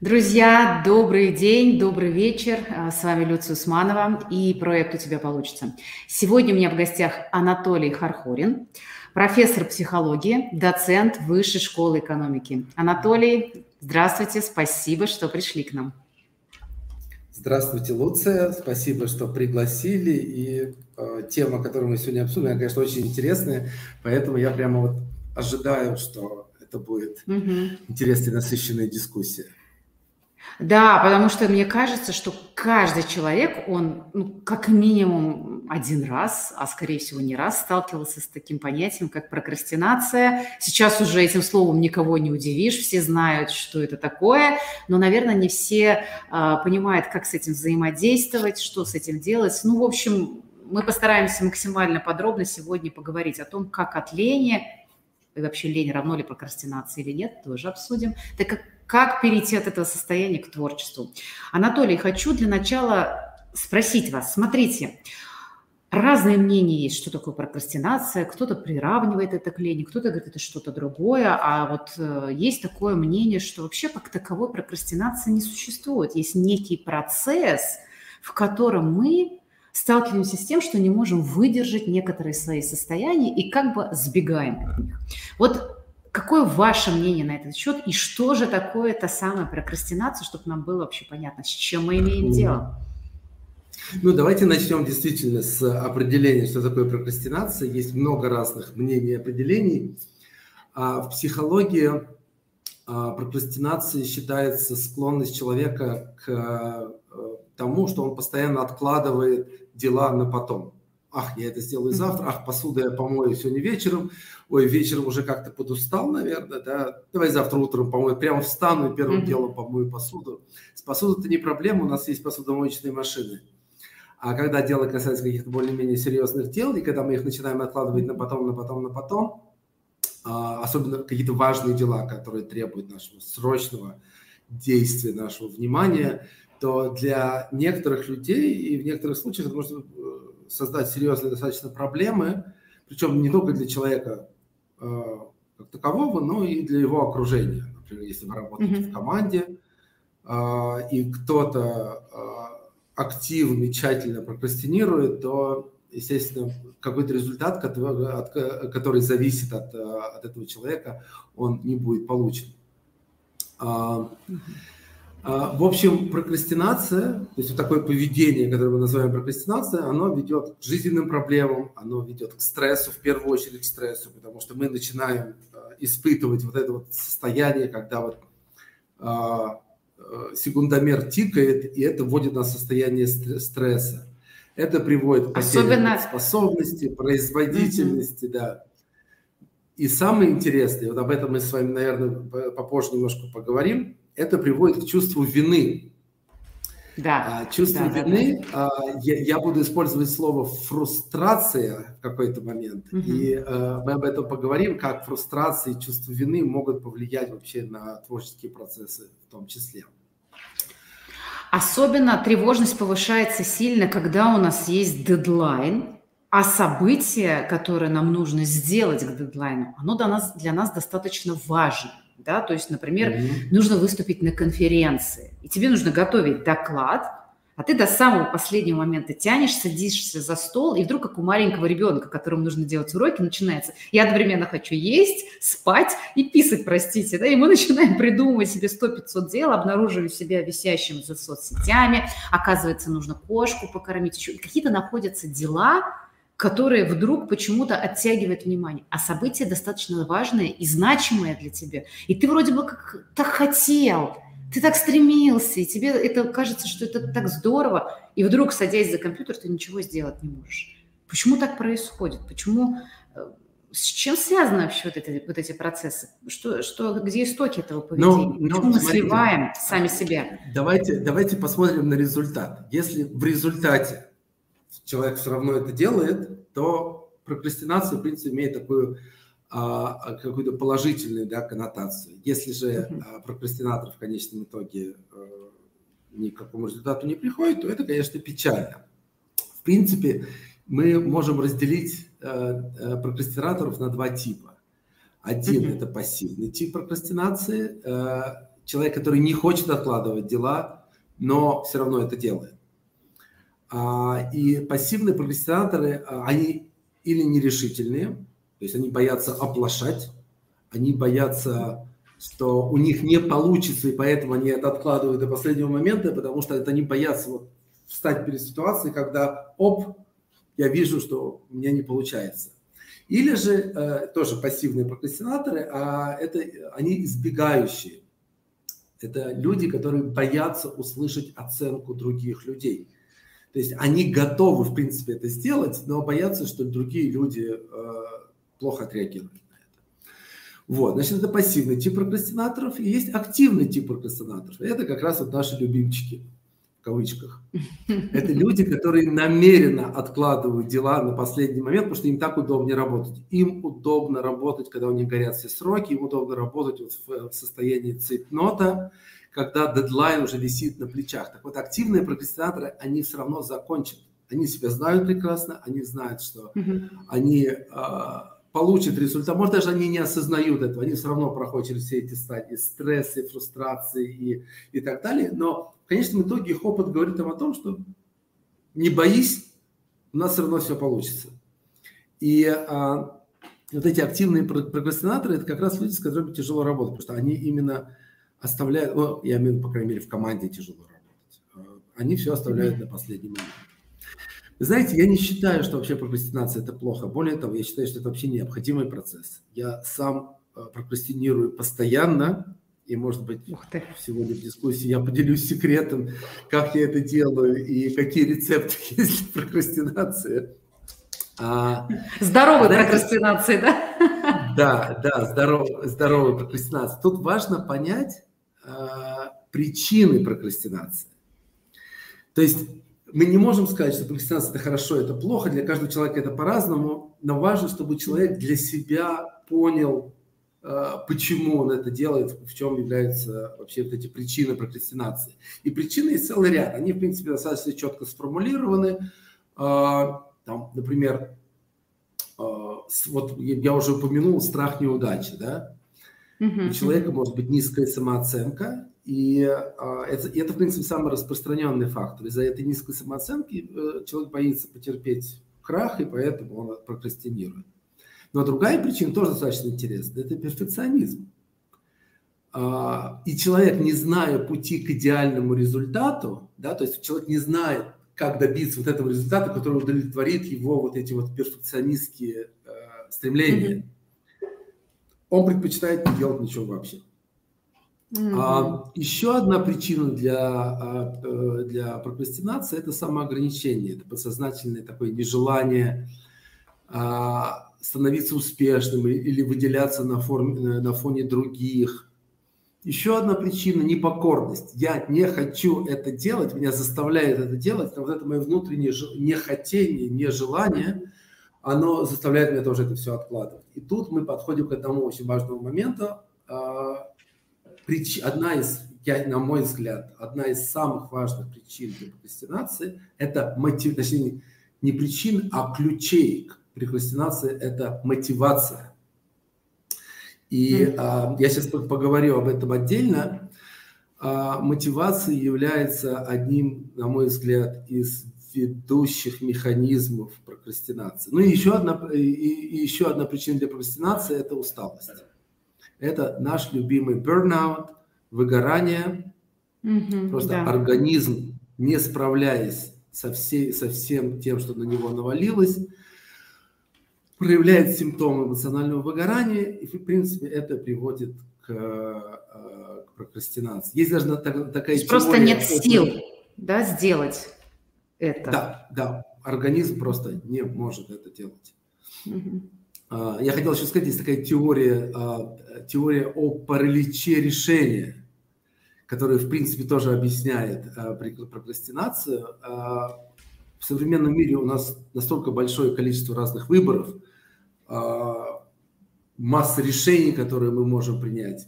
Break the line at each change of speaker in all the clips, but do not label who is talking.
Друзья, добрый день, добрый вечер. А, с вами Люция Усманова и проект «У тебя получится». Сегодня у меня в гостях Анатолий Хархорин, профессор психологии, доцент Высшей школы экономики. Анатолий, здравствуйте, спасибо, что пришли к нам.
Здравствуйте, Луция, спасибо, что пригласили. И э, тема, которую мы сегодня обсудим, она, конечно, очень интересная, поэтому я прямо вот ожидаю, что это будет угу. интересная, насыщенная дискуссия.
Да, потому что мне кажется, что каждый человек, он ну, как минимум один раз, а скорее всего не раз, сталкивался с таким понятием, как прокрастинация. Сейчас уже этим словом никого не удивишь, все знают, что это такое, но, наверное, не все а, понимают, как с этим взаимодействовать, что с этим делать. Ну, в общем, мы постараемся максимально подробно сегодня поговорить о том, как от лени, и вообще лень равно ли прокрастинации или нет, тоже обсудим, так как как перейти от этого состояния к творчеству? Анатолий, хочу для начала спросить вас. Смотрите, разные мнения есть, что такое прокрастинация. Кто-то приравнивает это к лени, кто-то говорит, это что-то другое. А вот э, есть такое мнение, что вообще как таковой прокрастинации не существует. Есть некий процесс, в котором мы сталкиваемся с тем, что не можем выдержать некоторые свои состояния и как бы сбегаем от них. Вот Какое ваше мнение на этот счет? И что же такое та самая прокрастинация, чтобы нам было вообще понятно, с чем мы имеем дело?
Ну, давайте начнем действительно с определения, что такое прокрастинация. Есть много разных мнений и определений. А в психологии а, прокрастинацией считается склонность человека к э, тому, что он постоянно откладывает дела на потом ах, я это сделаю завтра, ах, посуду я помою сегодня вечером, ой, вечером уже как-то подустал, наверное, да, давай завтра утром помою, прямо встану и первым mm-hmm. делом помою посуду. С посудой это не проблема, у нас есть посудомоечные машины. А когда дело касается каких-то более-менее серьезных дел, и когда мы их начинаем откладывать на потом, на потом, на потом, а, особенно какие-то важные дела, которые требуют нашего срочного действия, нашего внимания, то для некоторых людей и в некоторых случаях это может создать серьезные достаточно проблемы, причем не только для человека э, как такового, но и для его окружения. Например, если вы работаете mm-hmm. в команде, э, и кто-то э, активно, тщательно прокрастинирует, то, естественно, какой-то результат, который, от, который зависит от, от этого человека, он не будет получен. Mm-hmm. А, в общем, прокрастинация, то есть вот такое поведение, которое мы называем прокрастинацией, оно ведет к жизненным проблемам, оно ведет к стрессу, в первую очередь к стрессу, потому что мы начинаем а, испытывать вот это вот состояние, когда вот а, секундомер тикает, и это вводит нас в состояние стресса. Это приводит к потере Особенно... способности, производительности, mm-hmm. да. И самое интересное, вот об этом мы с вами, наверное, попозже немножко поговорим, это приводит к чувству вины. Да. А, чувство да, вины, да, да. Я, я буду использовать слово фрустрация в какой-то момент, угу. и а, мы об этом поговорим, как фрустрация и чувство вины могут повлиять вообще на творческие процессы в том числе.
Особенно тревожность повышается сильно, когда у нас есть дедлайн, а событие, которое нам нужно сделать к дедлайну, оно для нас, для нас достаточно важно да, то есть, например, mm-hmm. нужно выступить на конференции, и тебе нужно готовить доклад, а ты до самого последнего момента тянешь, садишься за стол, и вдруг, как у маленького ребенка, которому нужно делать уроки, начинается, я одновременно хочу есть, спать и писать, простите, да, и мы начинаем придумывать себе 100-500 дел, обнаруживаем себя висящим за соцсетями, оказывается, нужно кошку покормить, еще какие-то находятся дела, которые вдруг почему-то оттягивают внимание. А событие достаточно важное и значимое для тебя. И ты вроде бы как так хотел, ты так стремился, и тебе это кажется, что это так здорово, и вдруг, садясь за компьютер, ты ничего сделать не можешь. Почему так происходит? Почему э, с чем связаны вообще вот эти, вот эти процессы? Что, что, где истоки этого ну, поведения? Ну, Почему ну, мы смотрите, сливаем сами себя?
Давайте, давайте посмотрим на результат. Если в результате человек все равно это делает, то прокрастинация, в принципе, имеет такую а, какую-то положительную да, коннотацию. Если же а, прокрастинатор в конечном итоге а, ни к какому результату не приходит, то это, конечно, печально. В принципе, мы можем разделить а, а, прокрастинаторов на два типа. Один mm-hmm. это пассивный тип прокрастинации. Человек, который не хочет откладывать дела, но все равно это делает. А, и пассивные прокрастинаторы, а, они или нерешительные, то есть они боятся оплошать, они боятся, что у них не получится, и поэтому они это откладывают до последнего момента, потому что это они боятся вот встать перед ситуацией, когда, оп, я вижу, что у меня не получается. Или же э, тоже пассивные прокрастинаторы, а это они избегающие. Это люди, которые боятся услышать оценку других людей. То есть они готовы, в принципе, это сделать, но боятся, что другие люди э, плохо отреагируют на это. Вот, значит, это пассивный тип прокрастинаторов, и есть активный тип прокрастинаторов. Это как раз вот наши любимчики – в кавычках. Это люди, которые намеренно откладывают дела на последний момент, потому что им так удобнее работать. Им удобно работать, когда у них горят все сроки, им удобно работать вот в, в состоянии цейтнота, когда дедлайн уже висит на плечах. Так вот, активные прокрастинаторы, они все равно закончат. Они себя знают прекрасно, они знают, что они э, получат результат. Может, даже они не осознают этого, они все равно проходят через все эти стадии стресса, фрустрации и, и так далее. Но в конечном итоге их опыт говорит им о том, что не боись, у нас все равно все получится. И а, вот эти активные прокрастинаторы, это как раз люди, с которыми тяжело работать, потому что они именно оставляют, ну, я имею по крайней мере, в команде тяжело работать. А, они все оставляют на последний момент. знаете, я не считаю, что вообще прокрастинация – это плохо. Более того, я считаю, что это вообще необходимый процесс. Я сам а, прокрастинирую постоянно, и, может быть, сегодня в дискуссии я поделюсь секретом, как я это делаю и какие рецепты есть для прокрастинации.
А, здоровой знаете, прокрастинации, да?
Да, да, здоров, здоровой прокрастинации. Тут важно понять причины прокрастинации. То есть мы не можем сказать, что прокрастинация – это хорошо, это плохо, для каждого человека это по-разному, но важно, чтобы человек для себя понял, Э, почему он это делает, в чем являются вообще вот эти причины прокрастинации. И причины есть целый ряд. Они, в принципе, достаточно четко сформулированы. Э, там, например, э, вот я уже упомянул страх неудачи, да? У человека может быть низкая самооценка, и это, это, в принципе, самый распространенный фактор. Из-за этой низкой самооценки человек боится потерпеть крах, и поэтому он прокрастинирует. Но другая причина тоже достаточно интересная – это перфекционизм. А, и человек, не зная пути к идеальному результату, да, то есть человек не знает, как добиться вот этого результата, который удовлетворит его вот эти вот перфекционистские э, стремления, mm-hmm. Он предпочитает не делать ничего вообще. Mm-hmm. А, еще одна причина для, а, э, для прокрастинации – это самоограничение, это подсознательное такое нежелание а, становиться успешным или выделяться на, форме, на фоне других. Еще одна причина – непокорность. Я не хочу это делать, меня заставляет это делать, но вот это мое внутреннее нехотение, нежелание, оно заставляет меня тоже это все откладывать. И тут мы подходим к одному очень важному моменту. А, одна из, я, на мой взгляд, одна из самых важных причин для прокрастинации – это мотив, точнее, не причин, а ключей к Прекрастинация – это мотивация. И mm а, я сейчас поговорю об этом отдельно. А, мотивация является одним, на мой взгляд, из ведущих механизмов прокрастинации. Ну и еще одна, и, и еще одна причина для прокрастинации – это усталость. Это наш любимый burnout, выгорание. Mm-hmm, Просто да. организм, не справляясь со, всей, со всем тем, что на него навалилось, проявляет симптомы эмоционального выгорания, и, в принципе, это приводит к, э, к прокрастинации. Есть даже такая То есть
Просто нет сил да, сделать это.
Да, да. Организм просто не может это делать. Угу. Я хотел еще сказать, есть такая теория, а, теория о параличе решения, которая, в принципе, тоже объясняет а, прокрастинацию. В современном мире у нас настолько большое количество разных выборов – масса решений, которые мы можем принять,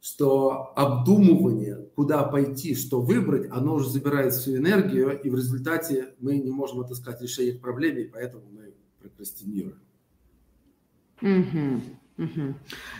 что обдумывание, куда пойти, что выбрать, оно уже забирает всю энергию, и в результате мы не можем отыскать решение к проблеме, и поэтому мы прокрастинируем.
Угу.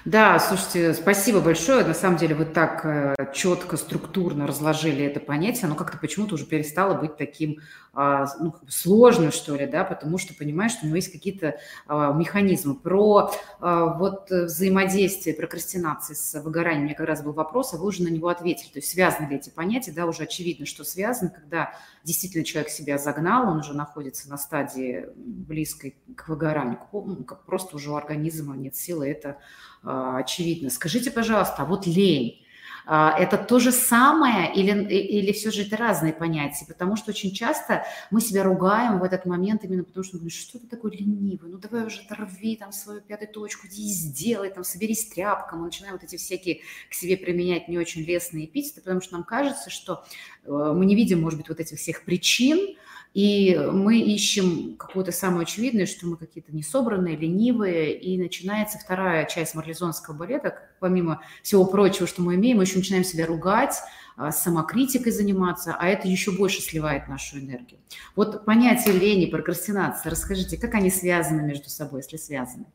Да, слушайте, спасибо большое. На самом деле вы так э, четко, структурно разложили это понятие. Оно как-то почему-то уже перестало быть таким а, ну, сложным, что ли, да, потому что понимаешь, что у него есть какие-то а, механизмы. Про а, вот взаимодействие прокрастинации с выгоранием у меня как раз был вопрос, а вы уже на него ответили. То есть связаны ли эти понятия? Да, уже очевидно, что связаны, когда действительно человек себя загнал, он уже находится на стадии близкой к выгоранию, ну, просто уже у организма нет силы, это очевидно. Скажите, пожалуйста, а вот лень, а, это то же самое или, или все же это разные понятия? Потому что очень часто мы себя ругаем в этот момент именно потому, что ну, что ты такой ленивый, ну давай уже торви там свою пятую точку, иди сделай, там соберись тряпком. Мы начинаем вот эти всякие к себе применять не очень лестные эпитеты, потому что нам кажется, что э, мы не видим, может быть, вот этих всех причин, и мы ищем какое-то самое очевидное, что мы какие-то несобранные, ленивые, и начинается вторая часть марлезонского балета, помимо всего прочего, что мы имеем, мы еще начинаем себя ругать, а, самокритикой заниматься, а это еще больше сливает нашу энергию. Вот понятие лени, прокрастинации, расскажите, как они связаны между собой, если связаны?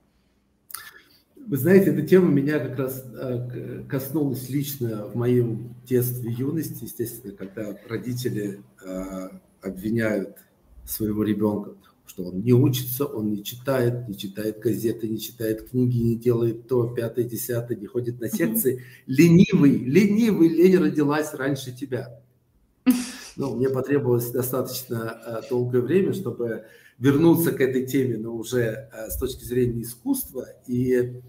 Вы знаете, эта тема меня как раз а, коснулась лично в моем детстве юности, естественно, когда родители а, обвиняют своего ребенка, что он не учится, он не читает, не читает газеты, не читает книги, не делает то, пятое, десятое, не ходит на секции. Ленивый, ленивый, лень родилась раньше тебя. Ну, мне потребовалось достаточно э, долгое время, чтобы вернуться к этой теме, но уже э, с точки зрения искусства. И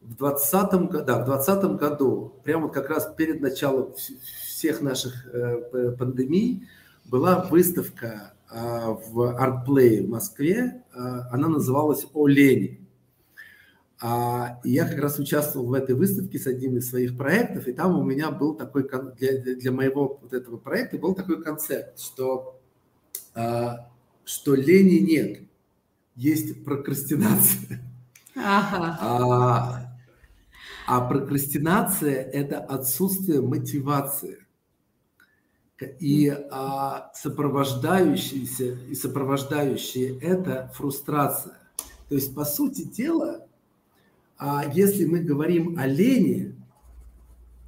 в 2020 да, в 20 году, прямо как раз перед началом всех наших э, пандемий, была выставка а, в ArtPlay в Москве, а, она называлась «О лени». А, я как раз участвовал в этой выставке с одним из своих проектов, и там у меня был такой, для, для моего вот этого проекта был такой концепт, что, что лени нет, есть прокрастинация. Ага. А, а прокрастинация – это отсутствие мотивации и а, сопровождающиеся и сопровождающие это фрустрация. То есть, по сути дела, а, если мы говорим о лени,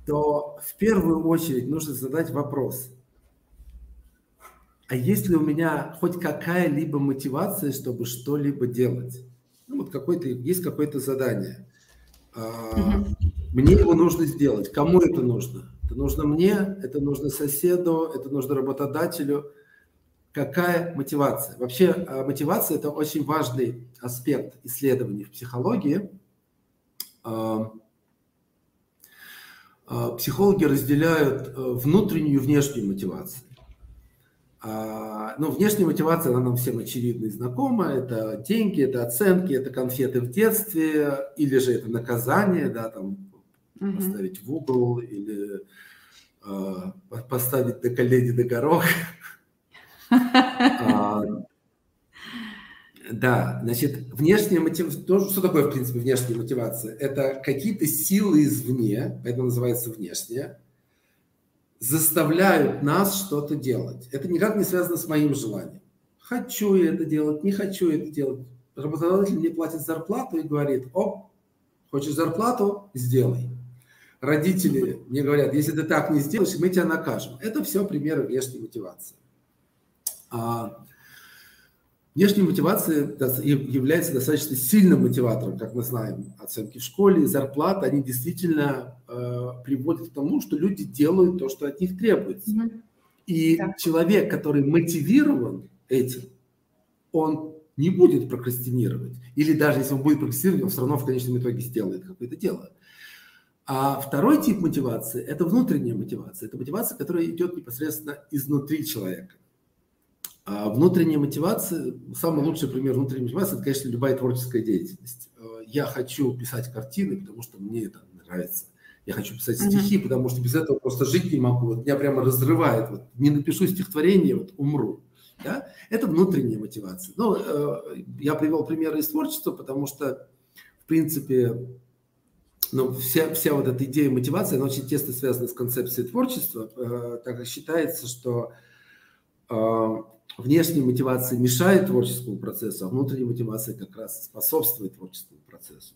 то в первую очередь нужно задать вопрос, а есть ли у меня хоть какая-либо мотивация, чтобы что-либо делать? Ну, вот какой-то, есть какое-то задание. А, мне его нужно сделать. Кому это нужно? Это нужно мне, это нужно соседу, это нужно работодателю. Какая мотивация? Вообще а, мотивация – это очень важный аспект исследований в психологии. А, а, психологи разделяют э, внутреннюю и внешнюю мотивацию. Ну, внешняя мотивация, она нам всем очевидна и знакома. Это деньги, это оценки, это конфеты в детстве, или же это наказание, да, там угу. поставить в угол или э, поставить на колени на горох. А, да, значит, внешняя мотивация, что такое, в принципе, внешняя мотивация? Это какие-то силы извне, это называется внешняя, заставляют нас что-то делать. Это никак не связано с моим желанием. Хочу я это делать, не хочу это делать. Работодатель мне платит зарплату и говорит, оп, хочешь зарплату, сделай родители мне говорят, если ты так не сделаешь, мы тебя накажем. Это все примеры внешней мотивации. А внешняя мотивация является достаточно сильным мотиватором, как мы знаем. Оценки в школе, зарплата, они действительно э, приводят к тому, что люди делают то, что от них требуется. И да. человек, который мотивирован этим, он не будет прокрастинировать. Или даже если он будет прокрастинировать, он все равно в конечном итоге сделает какое-то дело. А второй тип мотивации – это внутренняя мотивация. Это мотивация, которая идет непосредственно изнутри человека. А внутренняя мотивация, самый лучший пример внутренней мотивации – это, конечно, любая творческая деятельность. Э, я хочу писать картины, потому что мне это нравится. Я хочу писать стихи, uh-huh. потому что без этого просто жить не могу. Вот меня прямо разрывает. Вот, не напишу стихотворение, вот умру. Да? Это внутренняя мотивация. Ну, э, я привел примеры из творчества, потому что, в принципе, но вся, вся вот эта идея мотивации, она очень тесно связана с концепцией творчества, э, так как считается, что э, внешняя мотивация мешает творческому процессу, а внутренняя мотивация как раз способствует творческому процессу.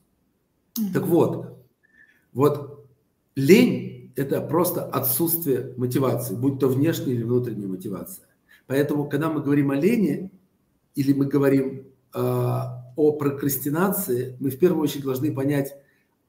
Mm-hmm. Так вот, вот лень – это просто отсутствие мотивации, будь то внешняя или внутренняя мотивация. Поэтому, когда мы говорим о лени, или мы говорим э, о прокрастинации, мы в первую очередь должны понять,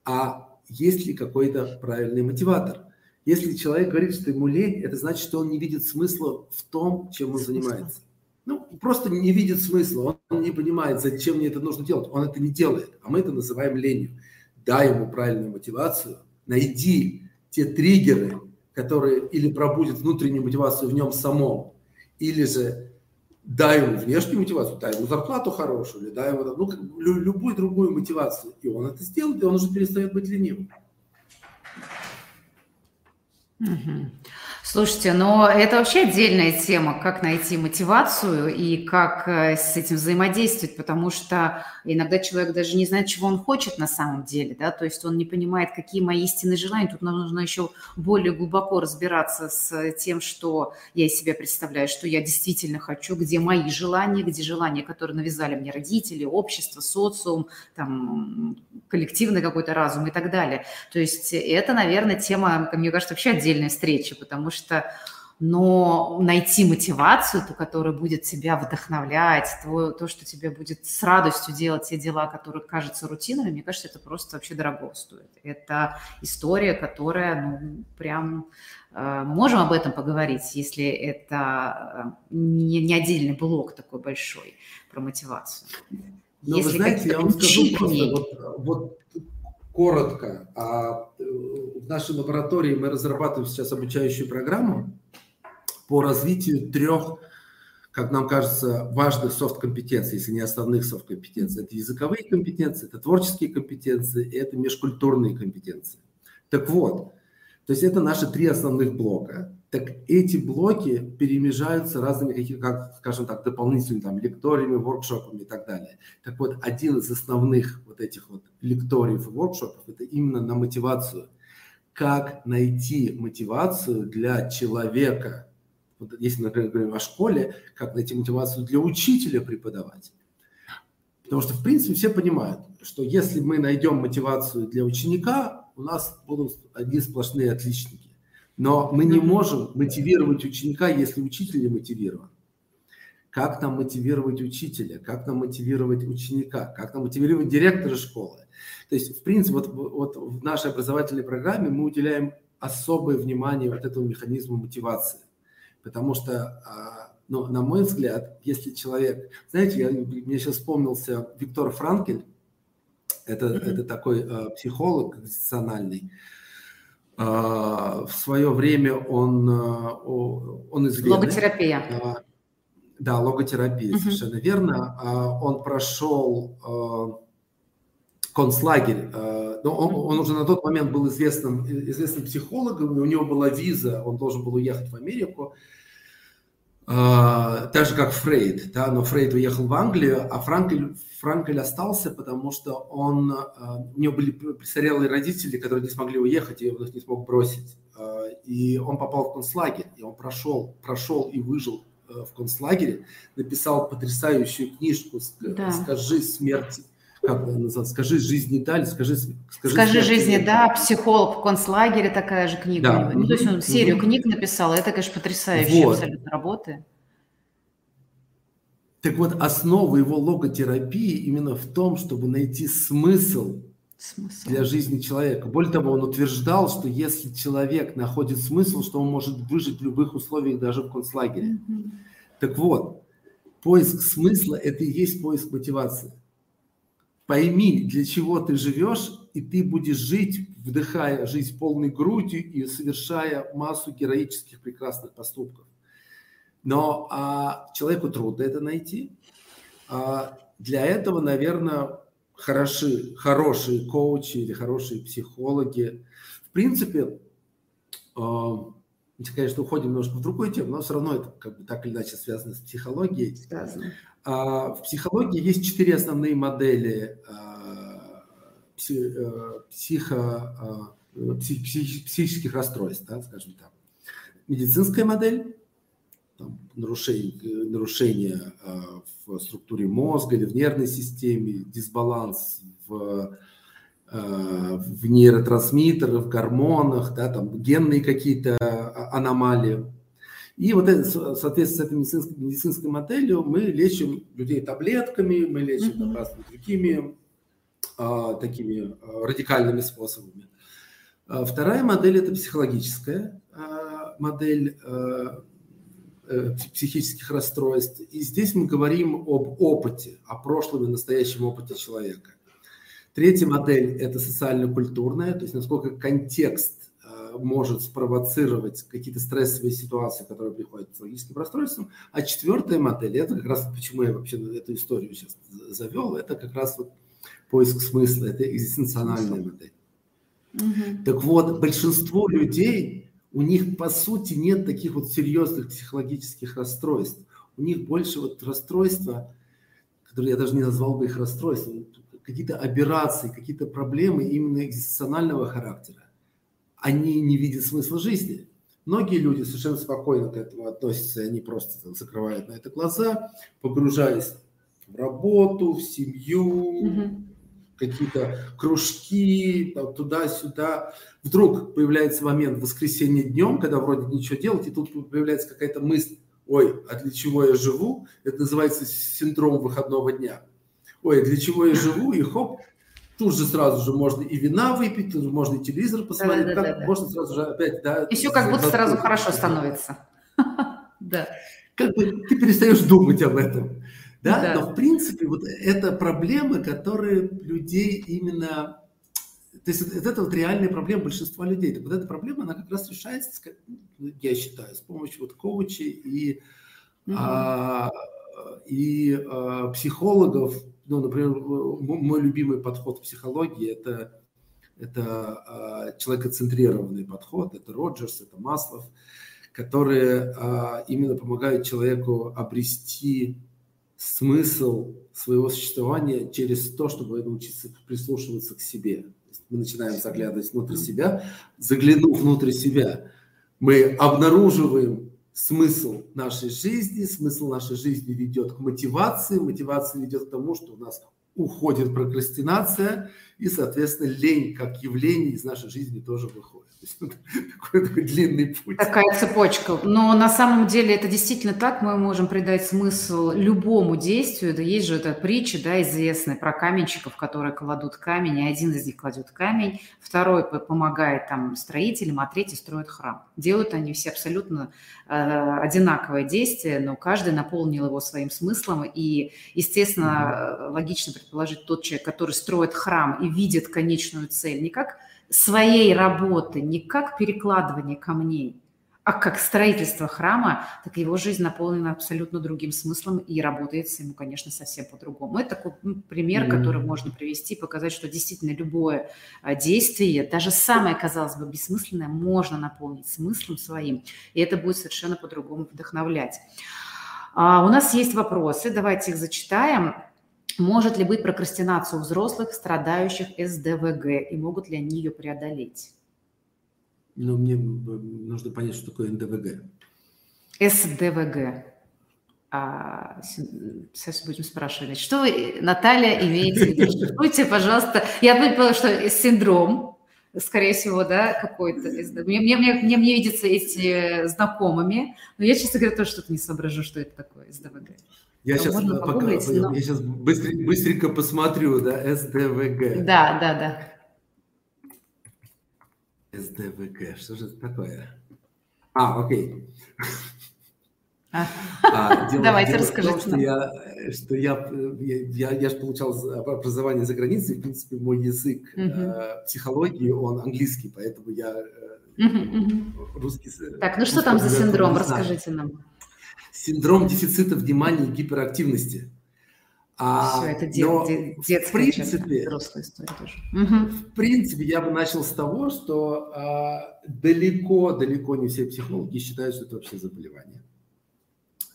а есть ли какой-то правильный мотиватор. Если человек говорит, что ему лень, это значит, что он не видит смысла в том, чем он занимается. Ну, просто не видит смысла, он не понимает, зачем мне это нужно делать. Он это не делает, а мы это называем ленью. Дай ему правильную мотивацию, найди те триггеры, которые или пробудят внутреннюю мотивацию в нем самом, или же дай ему внешнюю мотивацию, дай ему зарплату хорошую, или дай ему ну, любую другую мотивацию. И он это сделает, и он уже перестает быть ленивым.
Угу. Слушайте, но это вообще отдельная тема, как найти мотивацию и как э, с этим взаимодействовать, потому что иногда человек даже не знает, чего он хочет на самом деле, да, то есть он не понимает, какие мои истинные желания. Тут нам нужно еще более глубоко разбираться с тем, что я из себя представляю, что я действительно хочу, где мои желания, где желания, которые навязали мне родители, общество, социум, там, коллективный какой-то разум и так далее. То есть это, наверное, тема, мне кажется, вообще отдельной встречи, потому что что но найти мотивацию, ту, которая будет тебя вдохновлять, то, то, что тебе будет с радостью делать те дела, которые кажутся рутинными, мне кажется, это просто вообще дорого стоит. Это история, которая, ну, прям... Э, можем об этом поговорить, если это э, не, не отдельный блок такой большой про мотивацию.
Но если вы знаете, я вам скажу просто вот, вот коротко. А э, в нашей лаборатории мы разрабатываем сейчас обучающую программу по развитию трех, как нам кажется, важных софт-компетенций, если не основных софт-компетенций. Это языковые компетенции, это творческие компетенции, это межкультурные компетенции. Так вот, то есть это наши три основных блока так эти блоки перемежаются разными, какими, как, скажем так, дополнительными там, лекториями, воркшопами и так далее. Так вот, один из основных вот этих вот лекториев и воркшопов – это именно на мотивацию. Как найти мотивацию для человека, вот если, например, говорим о школе, как найти мотивацию для учителя преподавать. Потому что, в принципе, все понимают, что если мы найдем мотивацию для ученика, у нас будут одни сплошные отличники. Но мы не можем мотивировать ученика, если учитель не мотивирован. Как нам мотивировать учителя? Как нам мотивировать ученика? Как нам мотивировать директора школы? То есть, в принципе, вот, вот в нашей образовательной программе мы уделяем особое внимание вот этому механизму мотивации. Потому что, а, ну, на мой взгляд, если человек... Знаете, я, мне сейчас вспомнился Виктор Франкель, это, mm-hmm. это такой э, психолог конституциональный, а, в свое время он, а, он из
Вены. Логотерапия. А,
да, логотерапия, угу. совершенно верно. Он прошел концлагерь. Но он, он уже на тот момент был известным, известным психологом, у него была виза, он должен был уехать в Америку. Так же, как Фрейд, да, но Фрейд уехал в Англию, а Франкль, Франкль остался, потому что он, э, у него были престарелые родители, которые не смогли уехать, и он их не смог бросить. Э, и он попал в концлагерь, и он прошел, прошел и выжил э, в концлагере, написал потрясающую книжку да. «Скажи смерти». Как называется? «Скажи жизни да» или «Скажи,
скажи, скажи жизни да», психолог в концлагере, такая же книга. Да. Ну, то есть он серию книг написал, это, конечно, потрясающая вот. абсолютно работа.
Так вот, основа его логотерапии именно в том, чтобы найти смысл, смысл для жизни человека. Более того, он утверждал, что если человек находит смысл, что он может выжить в любых условиях, даже в концлагере. Mm-hmm. Так вот, поиск смысла – это и есть поиск мотивации. Пойми, для чего ты живешь, и ты будешь жить, вдыхая жизнь полной грудью и совершая массу героических прекрасных поступков. Но а, человеку трудно это найти. А, для этого, наверное, хороши, хорошие коучи или хорошие психологи. В принципе, а, мы, конечно, уходим немножко в другую тему, но все равно это как бы так или иначе связано с психологией. Связано. А, в психологии есть четыре основные модели а, психо, психо, псих, психических расстройств, да, скажем так. Медицинская модель, там, нарушение, нарушение в структуре мозга или в нервной системе, дисбаланс в в нейротрансмиттерах, в гормонах, да, там генные какие-то аномалии. И вот это, соответственно, с этой медицинской, медицинской моделью мы лечим людей таблетками, мы лечим mm-hmm. разными другими а, такими а, радикальными способами. А, вторая модель – это психологическая а, модель а, э, психических расстройств. И здесь мы говорим об опыте, о прошлом и настоящем опыте человека. Третья модель – это социально-культурная, то есть насколько контекст может спровоцировать какие-то стрессовые ситуации, которые приходят к логическим расстройствам. А четвертая модель, это как раз почему я вообще эту историю сейчас завел, это как раз вот поиск смысла, это экзистенциональная модель. Угу. Так вот, большинство людей, у них по сути нет таких вот серьезных психологических расстройств. У них больше вот расстройства, которые я даже не назвал бы их расстройством, какие-то операции, какие-то проблемы именно экзистенционального характера они не видят смысла жизни. Многие люди совершенно спокойно к этому относятся, они просто закрывают на это глаза, погружаясь в работу, в семью, угу. Какие-то кружки, туда-сюда. Вдруг появляется момент воскресенья днем, когда вроде ничего делать, и тут появляется какая-то мысль, ой, а для чего я живу? Это называется синдром выходного дня. Ой, для чего я живу? И хоп, Тут же сразу же можно и вина выпить, тут можно и телевизор посмотреть, да, да, да, да, можно сразу же опять, да.
Все как будто сразу хорошо становится.
Да. Как бы ты перестаешь думать об этом. Да? да? Но в принципе вот это проблемы, которые людей именно... То есть это, это вот реальная проблема большинства людей. Так вот эта проблема, она как раз решается, я считаю, с помощью вот коучей и, угу. а, и а, психологов, ну, например, мой любимый подход в психологии это, это э, человекоцентрированный подход, это Роджерс, это Маслов, которые э, именно помогают человеку обрести смысл своего существования через то, чтобы научиться прислушиваться к себе. Мы начинаем заглядывать внутрь себя, заглянув внутрь себя, мы обнаруживаем смысл нашей жизни, смысл нашей жизни ведет к мотивации, мотивация ведет к тому, что у нас уходит прокрастинация, и, соответственно, лень как явление из нашей жизни тоже выходит.
такой, такой длинный путь. Такая цепочка. Но на самом деле это действительно так. Мы можем придать смысл любому действию. Да есть же эта притча, да, известная про каменщиков, которые кладут камень, и один из них кладет камень, второй помогает там строителям, а третий строит храм. Делают они все абсолютно э, одинаковое действие, но каждый наполнил его своим смыслом. И, естественно, mm-hmm. логично предположить, тот человек, который строит храм и видит конечную цель не как своей работы не как перекладывание камней, а как строительство храма, так его жизнь наполнена абсолютно другим смыслом и работает ему, конечно, совсем по-другому. Это такой ну, пример, mm-hmm. который можно привести, показать, что действительно любое а, действие, даже самое, казалось бы, бессмысленное, можно наполнить смыслом своим, и это будет совершенно по-другому вдохновлять. А, у нас есть вопросы, давайте их зачитаем. Может ли быть прокрастинация у взрослых, страдающих СДВГ, и могут ли они ее преодолеть?
Ну, мне нужно понять, что такое НДВГ.
СДВГ. А, сейчас будем спрашивать. Что вы, Наталья, имеете в виду? Шифруйте, пожалуйста. Я поняла, что синдром, скорее всего, да, какой-то. Мне, мне, мне, мне, мне видятся эти знакомыми, но я, честно говоря, тоже что-то не соображу, что это такое СДВГ.
Я сейчас, можно пока, я сейчас быстренько, быстренько посмотрю, да, СДВГ.
Да, да, да.
СДВГ, что же это такое? А, окей. А, а, дело, Давайте дело расскажите том, что Я, что я, я, я же получал образование за границей, в принципе, мой язык угу. э, психологии, он английский, поэтому я э, угу,
угу. русский. Так, ну что там за синдром, расскажите нам
синдром дефицита внимания и гиперактивности.
А, Все, это дет, но детская,
в принципе, взрослая история тоже. В принципе, я бы начал с того, что а, далеко, далеко не все психологи считают, что это вообще заболевание.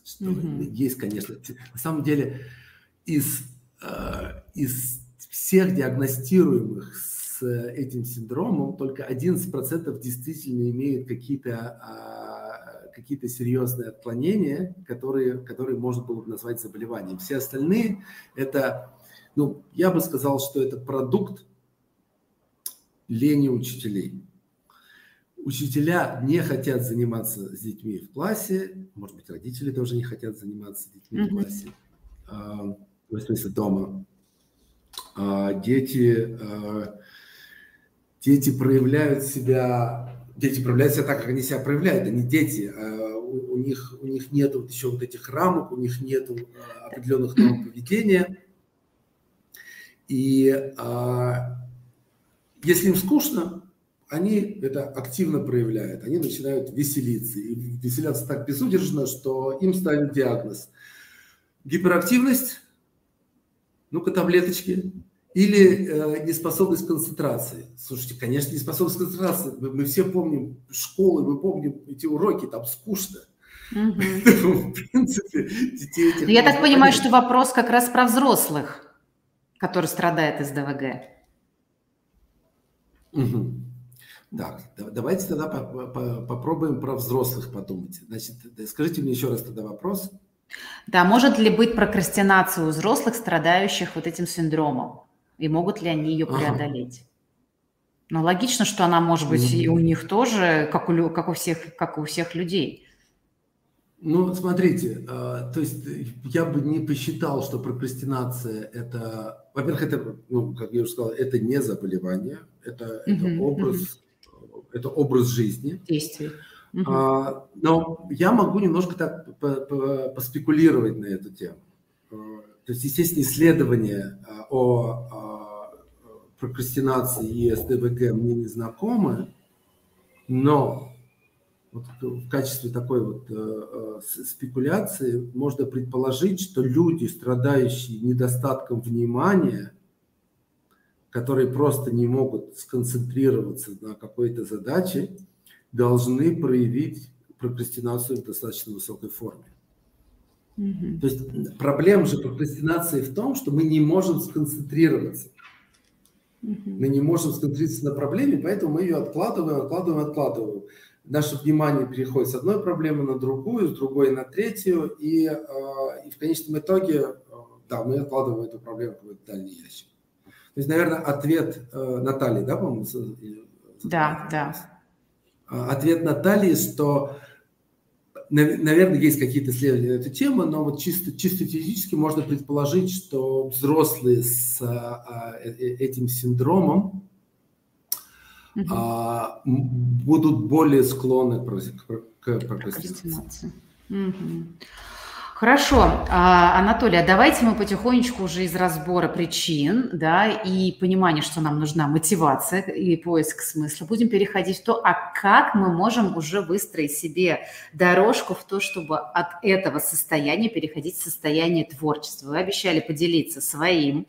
Что угу. Есть, конечно, на самом деле из, а, из всех диагностируемых с этим синдромом только 11% действительно имеют какие-то а, какие-то серьезные отклонения, которые, которые можно было бы назвать заболеванием. Все остальные это, ну, я бы сказал, что это продукт лени учителей. Учителя не хотят заниматься с детьми в классе, может быть, родители тоже не хотят заниматься с детьми mm-hmm. в классе, а, в смысле дома. А, дети, а, дети проявляют себя, дети проявляют себя так, как они себя проявляют, они дети, у, у них, у них нет вот еще вот этих рамок, у них нет определенных норм поведения. И если им скучно, они это активно проявляют, они начинают веселиться. И веселятся так безудержно, что им ставят диагноз. Гиперактивность, ну-ка таблеточки, или э, неспособность концентрации. Слушайте, конечно, неспособность концентрации. Мы, мы все помним школы, мы помним эти уроки, там скучно.
В принципе, детей Я так понимаю, что вопрос как раз про взрослых, которые страдают из ДВГ.
Угу. Так, давайте тогда попробуем про взрослых подумать. Значит, скажите мне еще раз тогда вопрос.
Да, может ли быть прокрастинация у взрослых, страдающих вот этим синдромом? И могут ли они ее преодолеть? Ага. Ну, логично, что она может быть и у них тоже, как у, как у, всех, как у всех людей.
Ну, смотрите, а, то есть я бы не посчитал, что прокрастинация это, во-первых, это, ну, как я уже сказал, это не заболевание, это, это uh-huh, образ, uh-huh. это образ жизни.
Действий.
Uh-huh. А, но я могу немножко так поспекулировать на эту тему. А, то есть, естественно, исследования а, о прокрастинации и СДВГ мне не знакомы, но вот в качестве такой вот э, э спекуляции можно предположить, что люди, страдающие недостатком внимания, которые просто не могут сконцентрироваться на какой-то задаче, должны проявить прокрастинацию в достаточно высокой форме. Mm-hmm. То есть проблема же прокрастинации в том, что мы не можем сконцентрироваться. Мы не можем сконцентрироваться на проблеме, поэтому мы ее откладываем, откладываем, откладываем наше внимание переходит с одной проблемы на другую, с другой на третью, и, э, и в конечном итоге, э, да, мы откладываем эту проблему в дальний ящик. То есть, наверное, ответ э, Натальи, да, по-моему?
Да, да.
Ответ Натальи, что, наверное, есть какие-то исследования на эту тему, но вот чисто, чисто физически можно предположить, что взрослые с этим синдромом, а, будут более склонны к, к прокрастинации.
Угу. Хорошо, а, Анатолий, а давайте мы потихонечку уже из разбора причин, да, и понимания, что нам нужна мотивация и поиск смысла, будем переходить в то, а как мы можем уже выстроить себе дорожку в то, чтобы от этого состояния переходить в состояние творчества. Вы обещали поделиться своим,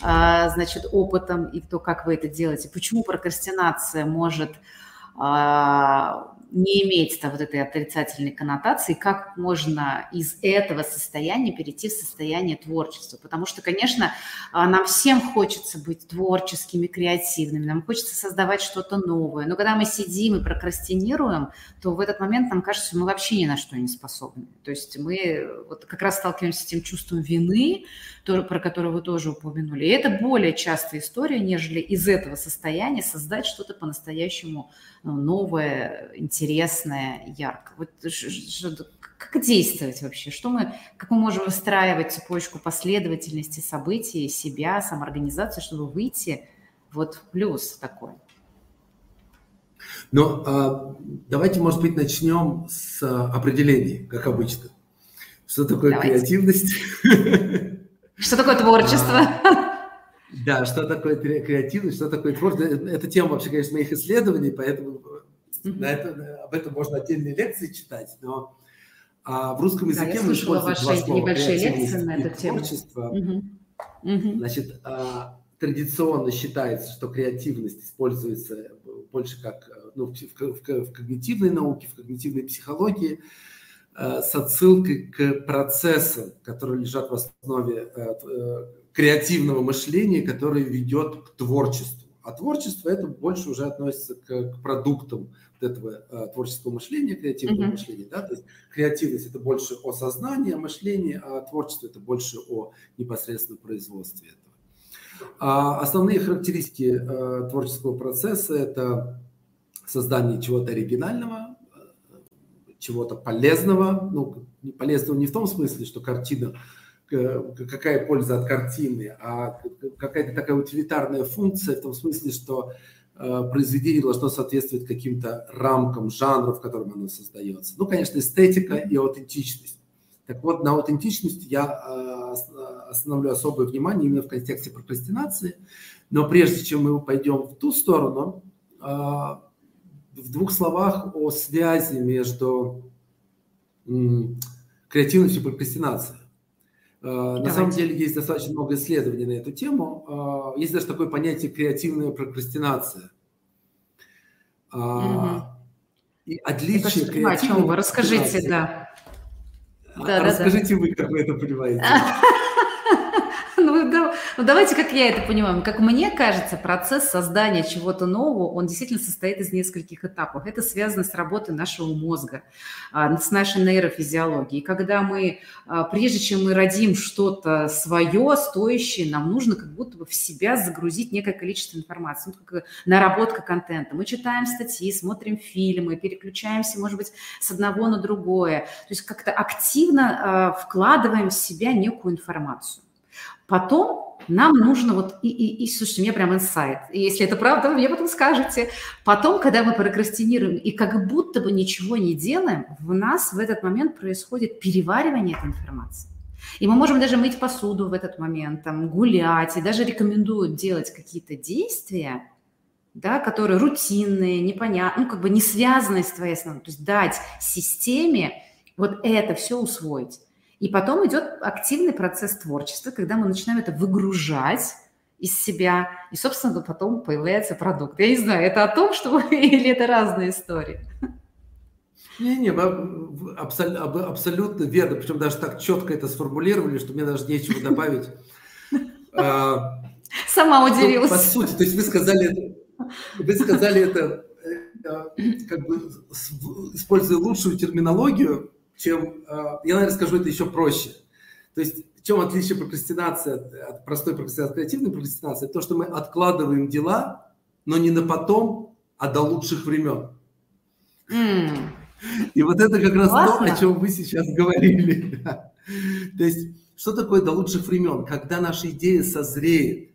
а, значит, опытом и то, как вы это делаете. Почему прокрастинация может не иметь -то вот этой отрицательной коннотации, как можно из этого состояния перейти в состояние творчества. Потому что, конечно, а, нам всем хочется быть творческими, креативными, нам хочется создавать что-то новое. Но когда мы сидим и прокрастинируем, то в этот момент нам кажется, что мы вообще ни на что не способны. То есть мы вот как раз сталкиваемся с тем чувством вины, про которое вы тоже упомянули. И это более частая история, нежели из этого состояния создать что-то по-настоящему ну, новое, интересное, яркое. Вот как действовать вообще? Что мы, как мы можем выстраивать цепочку последовательности событий, себя, самоорганизацию, чтобы выйти вот в плюс такой?
Но а, давайте, может быть, начнем с определений, как обычно. Что такое давайте. креативность?
Что такое творчество? А,
да, что такое креативность, что такое творчество. Это тема вообще, конечно, моих исследований, поэтому mm-hmm. на это, об этом можно отдельные лекции читать, но а в русском языке да, мы используем ваши два слова небольшие лекции на эту тему. Творчество. Mm-hmm. Mm-hmm. Значит, а, традиционно считается, что креативность используется больше как ну, в, в, в когнитивной науке, в когнитивной психологии, Э, с отсылкой к процессам, которые лежат в основе э, э, креативного мышления, которое ведет к творчеству. А творчество это больше уже относится к, к продуктам вот этого творческого мышления, креативного mm-hmm. мышления. Да? То есть креативность это больше о сознании, о мышлении, а творчество это больше о непосредственном производстве этого. А основные характеристики э, творческого процесса – это создание чего-то оригинального, чего-то полезного. Ну, полезного не в том смысле, что картина, какая польза от картины, а какая-то такая утилитарная функция в том смысле, что э, произведение должно соответствовать каким-то рамкам, жанров, в котором оно создается. Ну, конечно, эстетика и аутентичность. Так вот, на аутентичность я э, остановлю особое внимание именно в контексте прокрастинации. Но прежде чем мы пойдем в ту сторону, э, в двух словах о связи между креативностью и прокрастинацией. Э, Давайте. На самом деле есть достаточно много исследований на эту тему. Есть даже такое понятие креативная прокрастинация.
Угу. И отличие креативной... О чем вы? Расскажите, да.
Да, расскажите да. вы, как вы это понимаете.
Ну, да, ну, давайте, как я это понимаю. Как мне кажется, процесс создания чего-то нового, он действительно состоит из нескольких этапов. Это связано с работой нашего мозга, а, с нашей нейрофизиологией. когда мы, а, прежде чем мы родим что-то свое, стоящее, нам нужно как будто бы в себя загрузить некое количество информации, ну, как наработка контента. Мы читаем статьи, смотрим фильмы, переключаемся, может быть, с одного на другое. То есть как-то активно а, вкладываем в себя некую информацию. Потом нам нужно вот, и, и, и слушайте, у меня прям инсайт. Если это правда, вы мне потом скажете. Потом, когда мы прокрастинируем и как будто бы ничего не делаем, в нас в этот момент происходит переваривание этой информации. И мы можем даже мыть посуду в этот момент, там, гулять, и даже рекомендуют делать какие-то действия, да, которые рутинные, непонятные, ну, как бы не связанные с твоей основой. То есть дать системе вот это все усвоить. И потом идет активный процесс творчества, когда мы начинаем это выгружать из себя, и, собственно, потом появляется продукт. Я не знаю, это о том, что или это разные истории?
Не-не, абсолютно, абсолютно верно, причем даже так четко это сформулировали, что мне даже нечего добавить.
А, Сама ну, удивилась.
По сути, то есть вы сказали, вы сказали это, э, как бы используя лучшую терминологию, чем, а, я, наверное, скажу это еще проще. То есть в чем отличие прокрастинации от, от простой прокрастинации, от креативной прокрастинации? То, что мы откладываем дела, но не на потом, а до лучших времен. Mm. И вот это как раз Классно. то, о чем вы сейчас говорили. То есть, что такое до лучших времен? Когда наша идея созреет.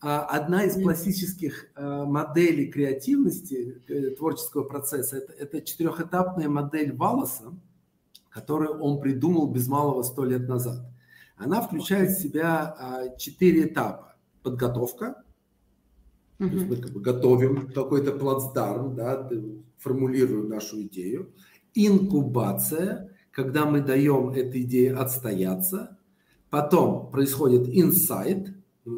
А одна из классических а, моделей креативности, э, творческого процесса, это, это четырехэтапная модель Валласа – которую он придумал без малого сто лет назад. Она включает в себя а, четыре этапа. Подготовка, mm-hmm. то есть мы как бы готовим какой-то плацдарм, да, формулируем нашу идею. Инкубация, когда мы даем этой идее отстояться. Потом происходит инсайт, э,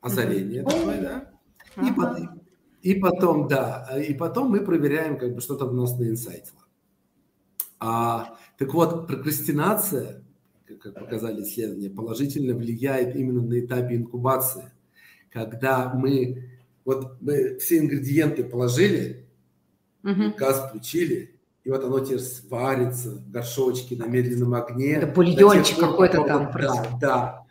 озарение mm-hmm. такое, да. И, потом, и потом, да, и потом мы проверяем, как бы, что там у нас на инсайте. А, так вот, прокрастинация, как показали исследования, положительно влияет именно на этапе инкубации, когда мы вот мы все ингредиенты положили, угу. газ включили, и вот оно теперь сварится в горшочке на медленном огне.
Это бульончик какой-то там.
Да, да,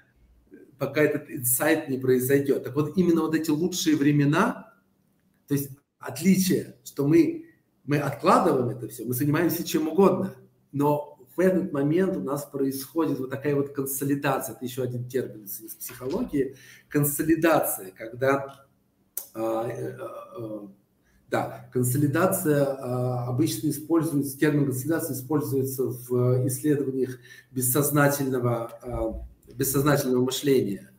пока этот инсайт не произойдет. Так вот именно вот эти лучшие времена, то есть отличие, что мы мы откладываем это все, мы занимаемся чем угодно, но в этот момент у нас происходит вот такая вот консолидация, это еще один термин из психологии, консолидация, когда а, э, э, да, консолидация а, обычно используется, термин консолидация используется в исследованиях бессознательного, а, бессознательного мышления,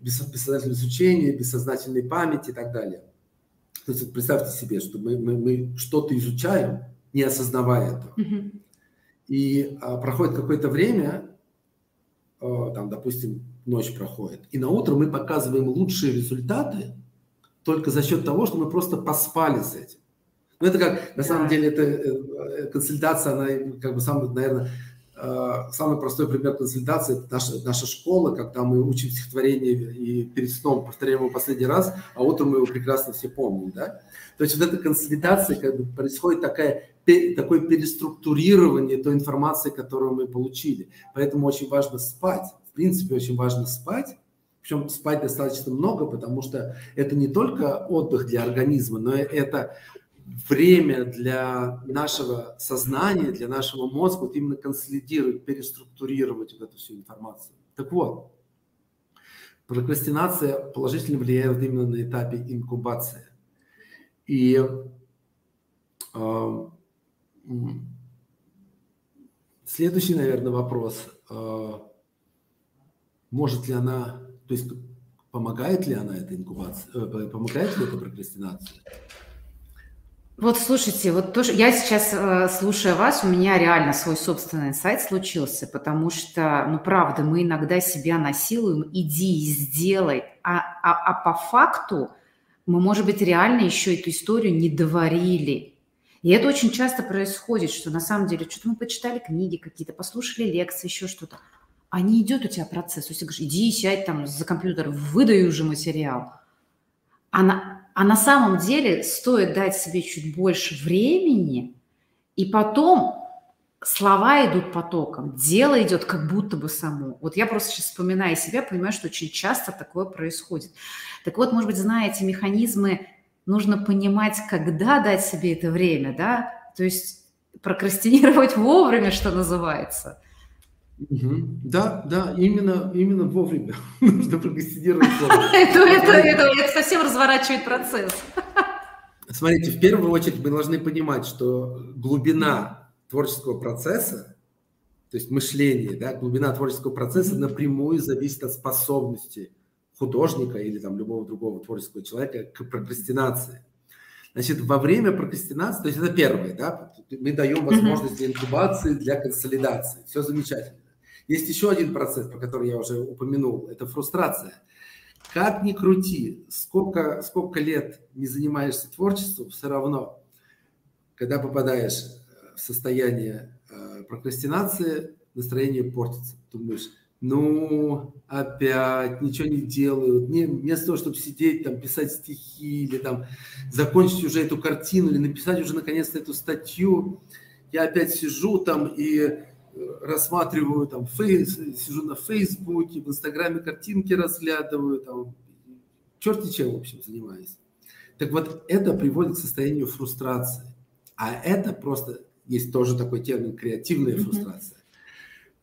бессознательного изучения, бессознательной памяти и так далее. То есть представьте себе, что мы, мы, мы что-то изучаем, не осознавая этого. Mm-hmm. И а, проходит какое-то время, а, там, допустим, ночь проходит, и на утро мы показываем лучшие результаты только за счет того, что мы просто поспали с этим. Ну, это как, на самом деле, это э, консультация, она как бы самая, наверное, Э, самый простой пример консолидации – это наша, наша школа, когда мы учим стихотворение и перед сном повторяем его последний раз, а утром мы его прекрасно все помним. Да? То есть вот эта консолидация, как бы происходит такая, такое переструктурирование той информации, которую мы получили. Поэтому очень важно спать. В принципе, очень важно спать, Причем спать достаточно много, потому что это не только отдых для организма, но это время для нашего сознания, для нашего мозга вот именно консолидировать, переструктурировать вот эту всю информацию. Так вот, прокрастинация положительно влияет именно на этапе инкубации. И э, следующий, наверное, вопрос. Э, может ли она, то есть помогает ли она эта инкубация, э, помогает ли эта прокрастинация?
Вот слушайте, вот тоже я сейчас э, слушая вас, у меня реально свой собственный сайт случился, потому что, ну правда, мы иногда себя насилуем, иди и сделай, а, а, а по факту мы, может быть, реально еще эту историю не доварили. И это очень часто происходит, что на самом деле что-то мы почитали книги какие-то, послушали лекции, еще что-то, а не идет у тебя процесс. То есть ты говоришь, иди сядь там за компьютер, выдай уже материал. А на, а на самом деле стоит дать себе чуть больше времени, и потом слова идут потоком, дело идет как будто бы само. Вот я просто сейчас вспоминаю себя, понимаю, что очень часто такое происходит. Так вот, может быть, зная эти механизмы, нужно понимать, когда дать себе это время, да, то есть прокрастинировать вовремя, что называется –
Угу. Да, да, именно, именно вовремя нужно прокрастинировать
это, это, это, это совсем разворачивает процесс.
Смотрите, в первую очередь мы должны понимать, что глубина творческого процесса, то есть мышление, да, глубина творческого процесса напрямую зависит от способности художника или там любого другого творческого человека к прокрастинации. Значит, во время прокрастинации, то есть это первое, да, мы даем возможность для инкубации, для консолидации, все замечательно. Есть еще один процесс, про который я уже упомянул, это фрустрация. Как ни крути, сколько, сколько лет не занимаешься творчеством, все равно, когда попадаешь в состояние э, прокрастинации, настроение портится. Думаешь, ну, опять, ничего не делают. Не, вместо того, чтобы сидеть, там, писать стихи или там закончить уже эту картину или написать уже наконец-то эту статью, я опять сижу там и рассматриваю там фейс, сижу на Фейсбуке, в Инстаграме картинки разглядываю, там, черти чем, в общем, занимаюсь. Так вот, это приводит к состоянию фрустрации. А это просто, есть тоже такой термин, креативная фрустрация. Mm-hmm.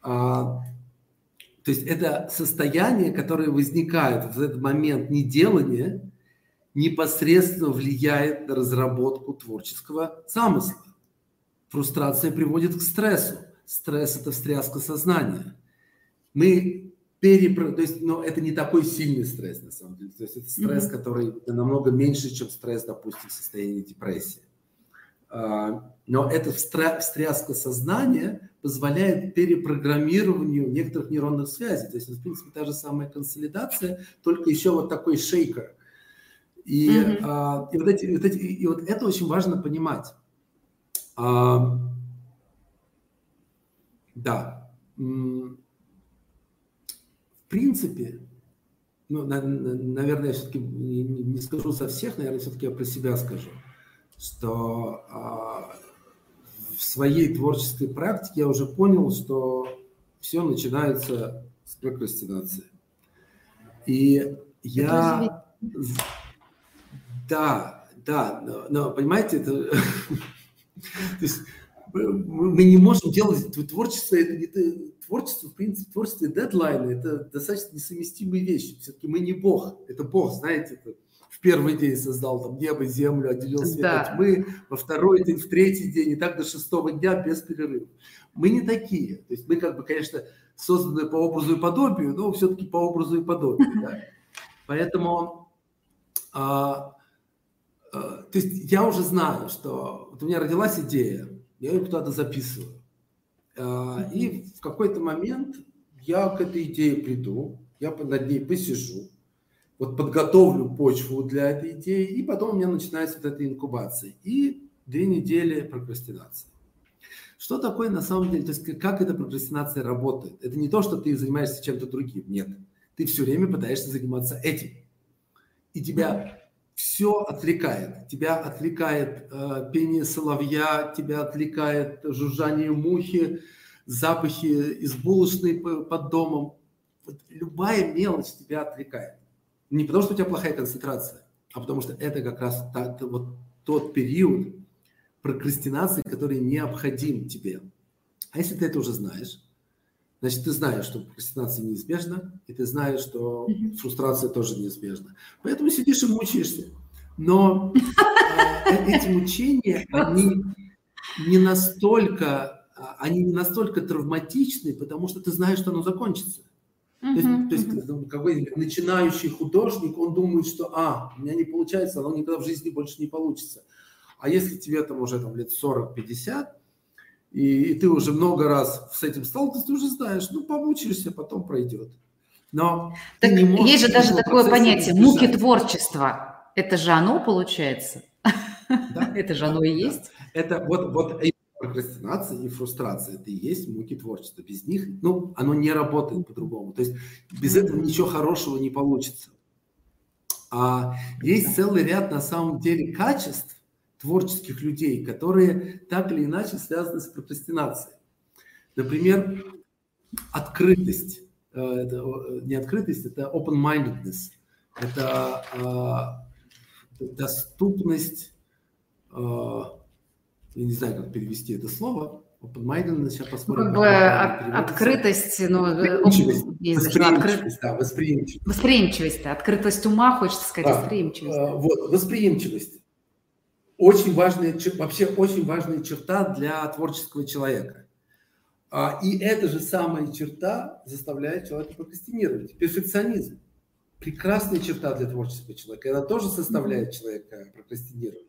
А, то есть это состояние, которое возникает в этот момент неделания, непосредственно влияет на разработку творческого замысла. Фрустрация приводит к стрессу стресс – это встряска сознания. Мы перепро... То есть, но это не такой сильный стресс, на самом деле. То есть это стресс, mm-hmm. который намного меньше, чем стресс, допустим, в состоянии депрессии. А, но эта встряска сознания позволяет перепрограммированию некоторых нейронных связей. То есть, в принципе, та же самая консолидация, только еще вот такой шейкер. И, mm-hmm. а, и, вот, эти, вот эти, и вот это очень важно понимать. А, да. В принципе, ну, наверное, я все-таки не скажу со всех, наверное, все-таки я про себя скажу, что а, в своей творческой практике я уже понял, что все начинается с прокрастинации. И я... Да, да, но, но понимаете, это... То есть мы не можем делать творчество, это не творчество, в принципе, творчество и дедлайны, это достаточно несовместимые вещи. Все-таки мы не Бог, это Бог, знаете, это в первый день создал там небо, землю, отделил свет да. от тьмы, во второй день, в третий день, и так до шестого дня без перерыва. Мы не такие. То есть мы, как бы, конечно, созданы по образу и подобию, но все-таки по образу и подобию. Да? Поэтому а, а, то есть я уже знаю, что вот у меня родилась идея, я ее куда-то записываю. А, и в какой-то момент я к этой идее приду, я над ней посижу, вот подготовлю почву для этой идеи, и потом у меня начинается вот эта инкубация. И две недели прокрастинации. Что такое на самом деле, то есть как эта прокрастинация работает? Это не то, что ты занимаешься чем-то другим, нет. Ты все время пытаешься заниматься этим. И тебя все отвлекает. Тебя отвлекает э, пение соловья, тебя отвлекает жужжание мухи, запахи из булочной под домом. вот любая мелочь тебя отвлекает. Не потому, что у тебя плохая концентрация, а потому что это как раз та, та, вот тот период прокрастинации, который необходим тебе. А если ты это уже знаешь, значит, ты знаешь, что прокрастинация неизбежна, и ты знаешь, что фрустрация тоже неизбежна. Поэтому сидишь и мучаешься. Но э, эти мучения, они не настолько, а, они не настолько травматичны, потому что ты знаешь, что оно закончится. То есть, uh-huh, то есть uh-huh. какой начинающий художник, он думает, что, а, у меня не получается, оно никогда в жизни больше не получится. А если тебе там уже там лет 40-50, и, и ты уже много раз с этим сталкивался, ты уже знаешь, ну, помучаешься, потом пройдет.
Но так есть же даже такое понятие муки творчества. Это же оно получается? Да, Это же оно и есть?
Это вот, вот прокрастинация и фрустрация – это и есть муки творчества. Без них, ну, оно не работает по-другому. То есть без этого ничего хорошего не получится. А есть целый ряд, на самом деле, качеств творческих людей, которые так или иначе связаны с прокрастинацией. Например, открытость. Э, это э, не открытость, это open-mindedness. Это э, доступность я не знаю, как перевести это слово, open-minded, сейчас посмотрим.
Ну, как бы от, открытость, ну,
э, восприимчивость, восприимчивость, да,
восприимчивость. Восприимчивость, открытость ума, хочется сказать, да, восприимчивость.
Вот, восприимчивость. Очень важная, вообще очень важная черта для творческого человека. А, и эта же самая черта заставляет человека прокрастинировать. Перфекционизм. Прекрасная черта для творческого человека. Она тоже заставляет человека прокрастинировать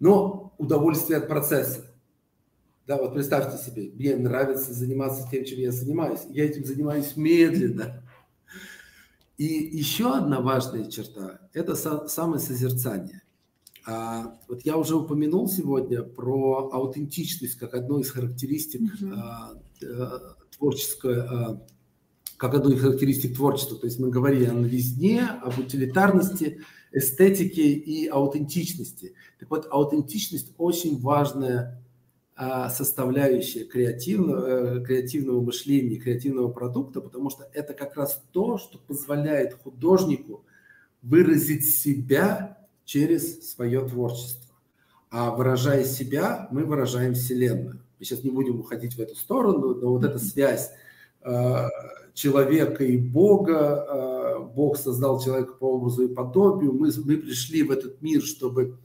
но удовольствие от процесса. Да, вот представьте себе, мне нравится заниматься тем, чем я занимаюсь. Я этим занимаюсь медленно. И еще одна важная черта – это самосозерцание. А, вот я уже упомянул сегодня про аутентичность как одну из характеристик mm-hmm. как одну из характеристик творчества. То есть мы говорили о новизне, об утилитарности – эстетики и аутентичности. Так вот, аутентичность очень важная составляющая креативного, э, креативного мышления, креативного продукта, потому что это как раз то, что позволяет художнику выразить себя через свое творчество. А выражая себя, мы выражаем Вселенную. Мы сейчас не будем уходить в эту сторону, но вот эта связь э, человека и Бога, э, Бог создал человека по образу и подобию, мы, мы пришли в этот мир, чтобы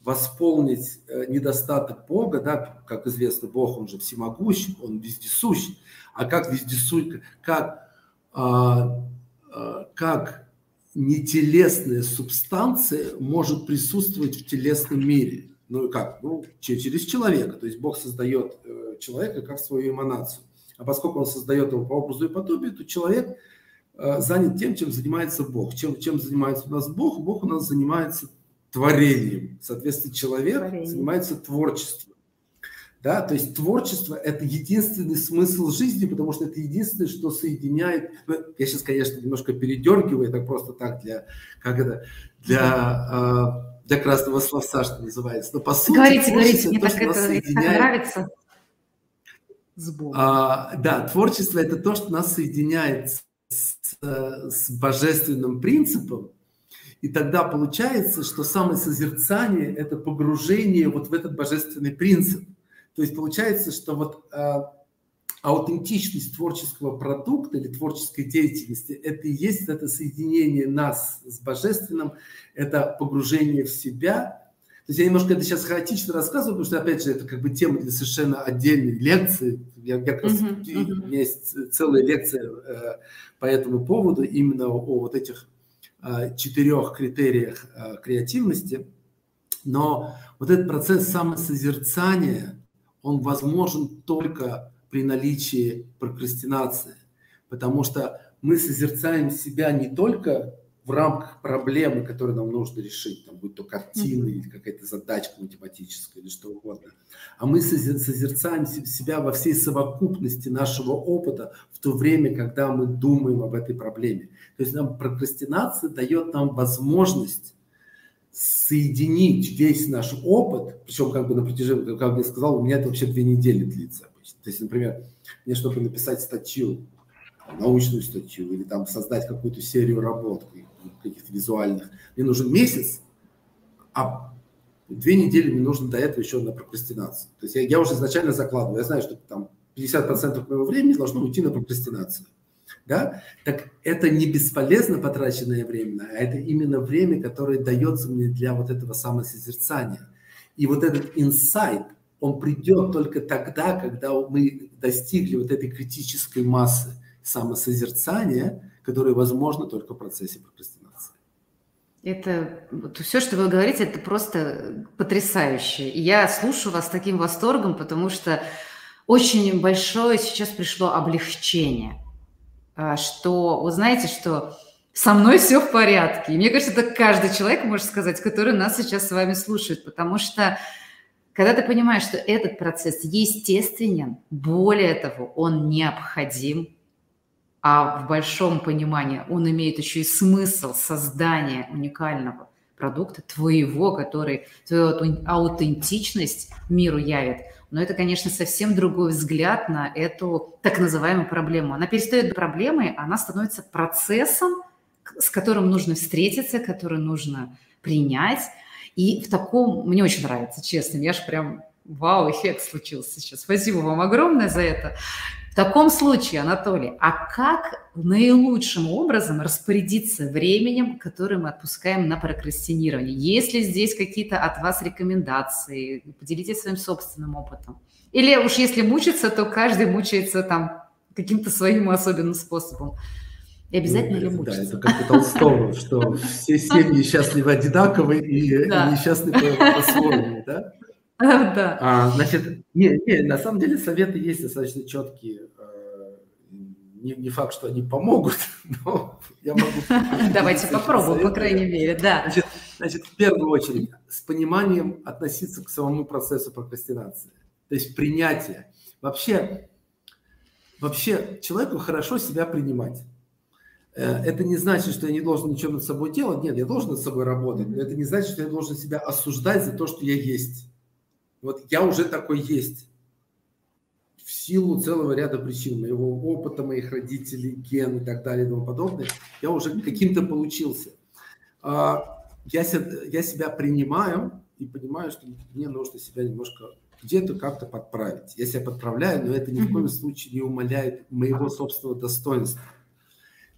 восполнить э, недостаток Бога, да, как известно, Бог, он же всемогущ, он вездесущ, а как вездесущ, как, а, а, как нетелесная субстанция может присутствовать в телесном мире? Ну как? Ну, через человека. То есть Бог создает э, человека как свою эманацию. А поскольку он создает его по образу и подобию, то человек э, занят тем, чем занимается Бог. Чем, чем занимается у нас Бог? Бог у нас занимается творением. Соответственно, человек Творение. занимается творчеством. Да, то есть творчество – это единственный смысл жизни, потому что это единственное, что соединяет. Ну, я сейчас, конечно, немножко передергиваю, это просто так для, как это, для, э, для красного словца, что называется. Но по сути,
говорите, говорите, мне то, так это, соединяет... так нравится
с Богом. А, да, творчество – это то, что нас соединяет с, с божественным принципом, и тогда получается, что самое созерцание – это погружение вот в этот божественный принцип. То есть получается, что вот а, аутентичность творческого продукта или творческой деятельности – это и есть это соединение нас с божественным, это погружение в себя – то есть я немножко это сейчас хаотично рассказываю, потому что, опять же, это как бы тема для совершенно отдельной лекции. Я, я как раз, uh-huh, uh-huh. У меня есть целая лекция э, по этому поводу, именно о, о вот этих э, четырех критериях э, креативности. Но вот этот процесс самосозерцания, он возможен только при наличии прокрастинации, потому что мы созерцаем себя не только в рамках проблемы, которую нам нужно решить, там, будь то картина или какая-то задачка математическая или что угодно. А мы созерцаем себя во всей совокупности нашего опыта в то время, когда мы думаем об этой проблеме. То есть нам прокрастинация дает нам возможность соединить весь наш опыт, причем как бы на протяжении, как я сказал, у меня это вообще две недели длится. То есть, например, мне чтобы написать статью научную статью или там создать какую-то серию работ, каких-то визуальных. Мне нужен месяц, а две недели мне нужно до этого еще на прокрастинацию. То есть я, я уже изначально закладываю, я знаю, что там 50% моего времени должно уйти на прокрастинацию. Да? Так это не бесполезно потраченное время, а это именно время, которое дается мне для вот этого самосозерцания. И вот этот инсайт, он придет только тогда, когда мы достигли вот этой критической массы самосозерцания, которое возможно только в процессе прокрастинации.
Это вот все, что вы говорите, это просто потрясающе. И я слушаю вас с таким восторгом, потому что очень большое сейчас пришло облегчение, что вы знаете, что со мной все в порядке. И мне кажется, это каждый человек может сказать, который нас сейчас с вами слушает, потому что когда ты понимаешь, что этот процесс естественен, более того, он необходим, а в большом понимании он имеет еще и смысл создания уникального продукта твоего, который твою аутентичность миру явит. Но это, конечно, совсем другой взгляд на эту так называемую проблему. Она перестает быть проблемой, она становится процессом, с которым нужно встретиться, который нужно принять. И в таком, мне очень нравится, честно, я же прям вау, эффект случился сейчас. Спасибо вам огромное за это. В таком случае, Анатолий, а как наилучшим образом распорядиться временем, которое мы отпускаем на прокрастинирование? Есть ли здесь какие-то от вас рекомендации? Поделитесь своим собственным опытом. Или уж если мучиться, то каждый мучается там каким-то своим особенным способом. И обязательно ну, ли мучиться?
Да, это как у Толстого, что все семьи счастливы одинаковы и несчастны по-своему, да? Да. А, значит, не, не, на самом деле советы есть достаточно четкие. Э, не, не факт, что они помогут, но я могу...
Давайте попробуем, по крайней мере, да.
Значит, значит, в первую очередь, с пониманием относиться к самому процессу прокрастинации. То есть принятие. Вообще, вообще человеку хорошо себя принимать. Э, это не значит, что я не должен ничего над собой делать. Нет, я должен над собой работать. Но это не значит, что я должен себя осуждать за то, что я есть. Вот я уже такой есть. В силу целого ряда причин, моего опыта, моих родителей, ген и так далее и тому подобное, я уже каким-то получился. А, я, я себя принимаю и понимаю, что мне нужно себя немножко где-то как-то подправить. Я себя подправляю, но это ни в коем случае не умаляет моего собственного достоинства.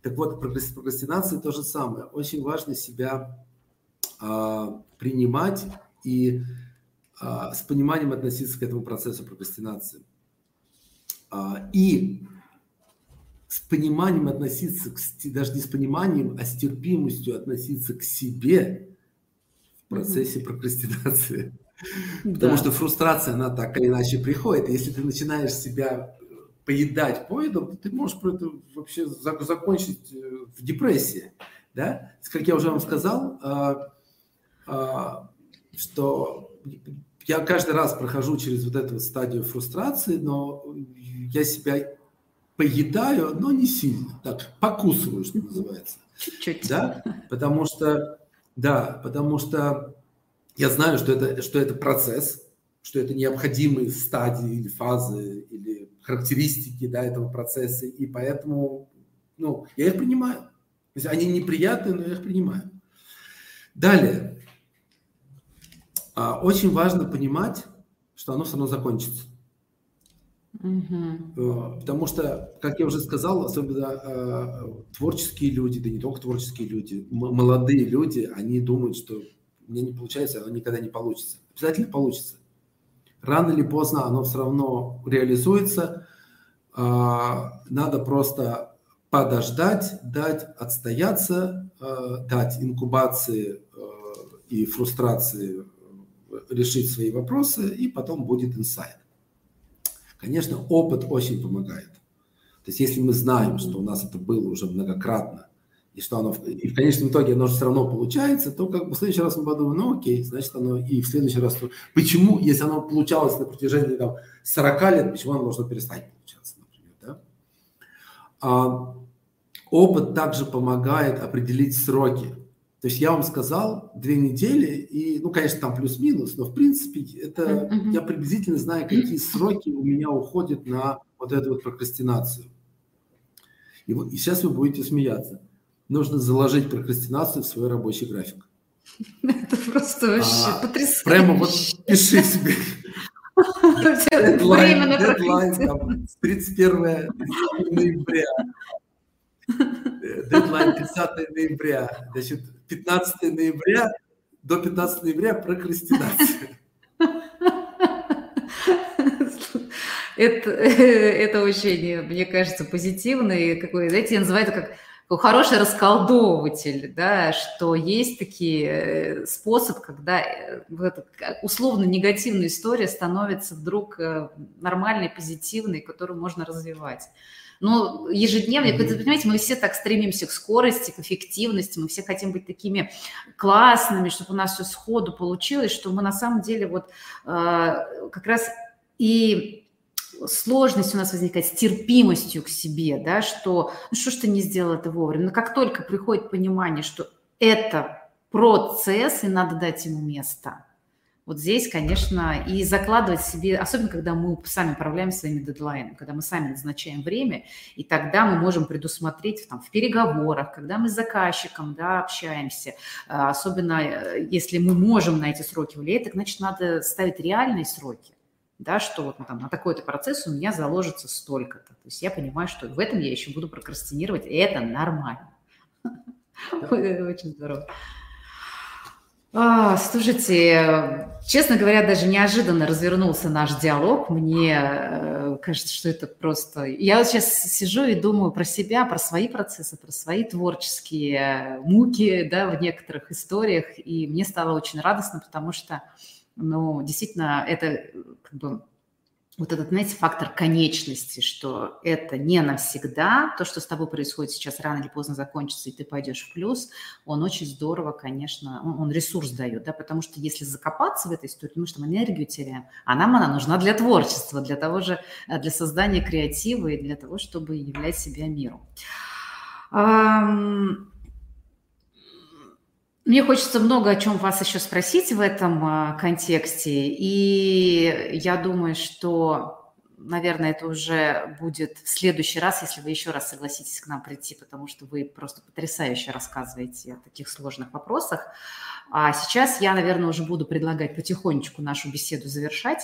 Так вот, прокрастинация то же самое. Очень важно себя а, принимать и с пониманием относиться к этому процессу прокрастинации. А, и с пониманием относиться, к, даже не с пониманием, а с терпимостью относиться к себе в процессе прокрастинации. Да. Потому что фрустрация, она так или иначе приходит. Если ты начинаешь себя поедать поедом, то ты можешь это вообще закончить э, в депрессии. Да? Как я уже вам сказал, а, что я каждый раз прохожу через вот эту стадию фрустрации, но я себя поедаю, но не сильно, так, покусываю, что называется.
Чуть-чуть.
Да, потому что, да, потому что я знаю, что это, что это процесс, что это необходимые стадии или фазы, или характеристики да, этого процесса, и поэтому ну, я их принимаю. То есть они неприятные, но я их принимаю. Далее, очень важно понимать, что оно все равно закончится. Угу. Потому что, как я уже сказал, особенно э, творческие люди, да не только творческие люди, молодые люди, они думают, что мне не получается, оно никогда не получится. Обязательно получится. Рано или поздно оно все равно реализуется. Э, надо просто подождать, дать отстояться, э, дать инкубации и фрустрации решить свои вопросы, и потом будет инсайт. Конечно, опыт очень помогает. То есть если мы знаем, что у нас это было уже многократно, и что оно и в конечном итоге оно же все равно получается, то как бы в следующий раз мы подумаем, ну окей, значит оно и в следующий раз. Почему, если оно получалось на протяжении там, 40 лет, почему оно должно перестать получаться, например, да? А, опыт также помогает определить сроки. То есть я вам сказал две недели, и, ну, конечно, там плюс-минус, но в принципе это mm-hmm. я приблизительно знаю, какие сроки у меня уходят на вот эту вот прокрастинацию. И, вот, и сейчас вы будете смеяться. Нужно заложить прокрастинацию в свой рабочий график.
Это просто вообще а, потрясающе.
Прямо вот пиши себе. Дедлайн, дедлайн 31 ноября. Дедлайн 30 ноября. Значит, 15 ноября до 15 ноября прокрастинация.
Это, это очень, мне кажется, позитивный какой, знаете, я называю это как хороший расколдовыватель, да, что есть такие э, способ, когда э, условно негативная история становится вдруг э, нормальной, позитивной, которую можно развивать. Но ежедневно, mm-hmm. понимаете, мы все так стремимся к скорости, к эффективности, мы все хотим быть такими классными, чтобы у нас все сходу получилось, что мы на самом деле вот э, как раз и сложность у нас возникает с терпимостью к себе, да, что ну что ж ты не сделал это вовремя. Но как только приходит понимание, что это процесс, и надо дать ему место, вот здесь, конечно, и закладывать себе, особенно когда мы сами управляем своими дедлайнами, когда мы сами назначаем время, и тогда мы можем предусмотреть там, в переговорах, когда мы с заказчиком да, общаемся, а, особенно э, если мы можем на эти сроки влиять, так значит надо ставить реальные сроки да, что вот там, на такой-то процесс у меня заложится столько-то. То есть я понимаю, что в этом я еще буду прокрастинировать, и это нормально. Очень здорово. А, слушайте, честно говоря, даже неожиданно развернулся наш диалог. Мне э, кажется, что это просто... Я вот сейчас сижу и думаю про себя, про свои процессы, про свои творческие муки да, в некоторых историях. И мне стало очень радостно, потому что но действительно это как бы вот этот, знаете, фактор конечности, что это не навсегда, то, что с тобой происходит сейчас, рано или поздно закончится, и ты пойдешь в плюс, он очень здорово, конечно, он, он ресурс дает, да, потому что если закопаться в этой истории, мы что, мы энергию теряем, а нам она нужна для творчества, для того же, э, для создания креатива и для того, чтобы являть себя миру. Мне хочется много о чем вас еще спросить в этом а, контексте, и я думаю, что, наверное, это уже будет в следующий раз, если вы еще раз согласитесь к нам прийти, потому что вы просто потрясающе рассказываете о таких сложных вопросах. А сейчас я, наверное, уже буду предлагать потихонечку нашу беседу завершать.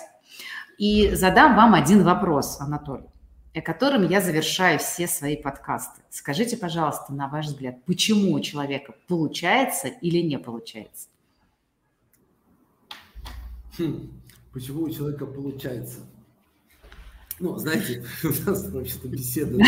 И задам вам один вопрос, Анатолий которым я завершаю все свои подкасты. Скажите, пожалуйста, на ваш взгляд, почему у человека получается или не получается?
Хм, почему у человека получается? Ну, знаете, у нас вообще-то беседа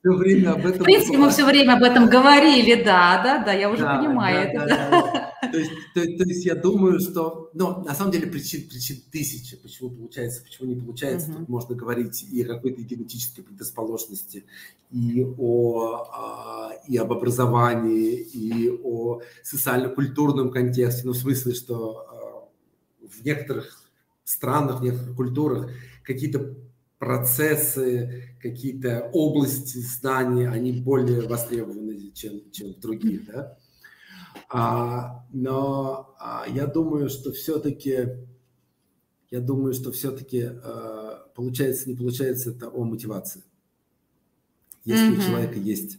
все время об этом.
В принципе, мы все время об этом говорили, да, да, да, я уже да, понимаю
да, это. Да, да. То, есть, то, то есть я думаю, что, ну, на самом деле причин, причин тысячи, почему получается, почему не получается. Угу. Тут можно говорить и о какой-то генетической предрасположенности, и о а, и об образовании, и о социально-культурном контексте, ну, в смысле, что а, в некоторых странах, в некоторых культурах какие-то процессы, какие-то области знаний, они более востребованы, чем, чем в других, да. А, но а, я думаю, что все-таки, я думаю, что все-таки а, получается, не получается, это о мотивации. Если mm-hmm. у человека есть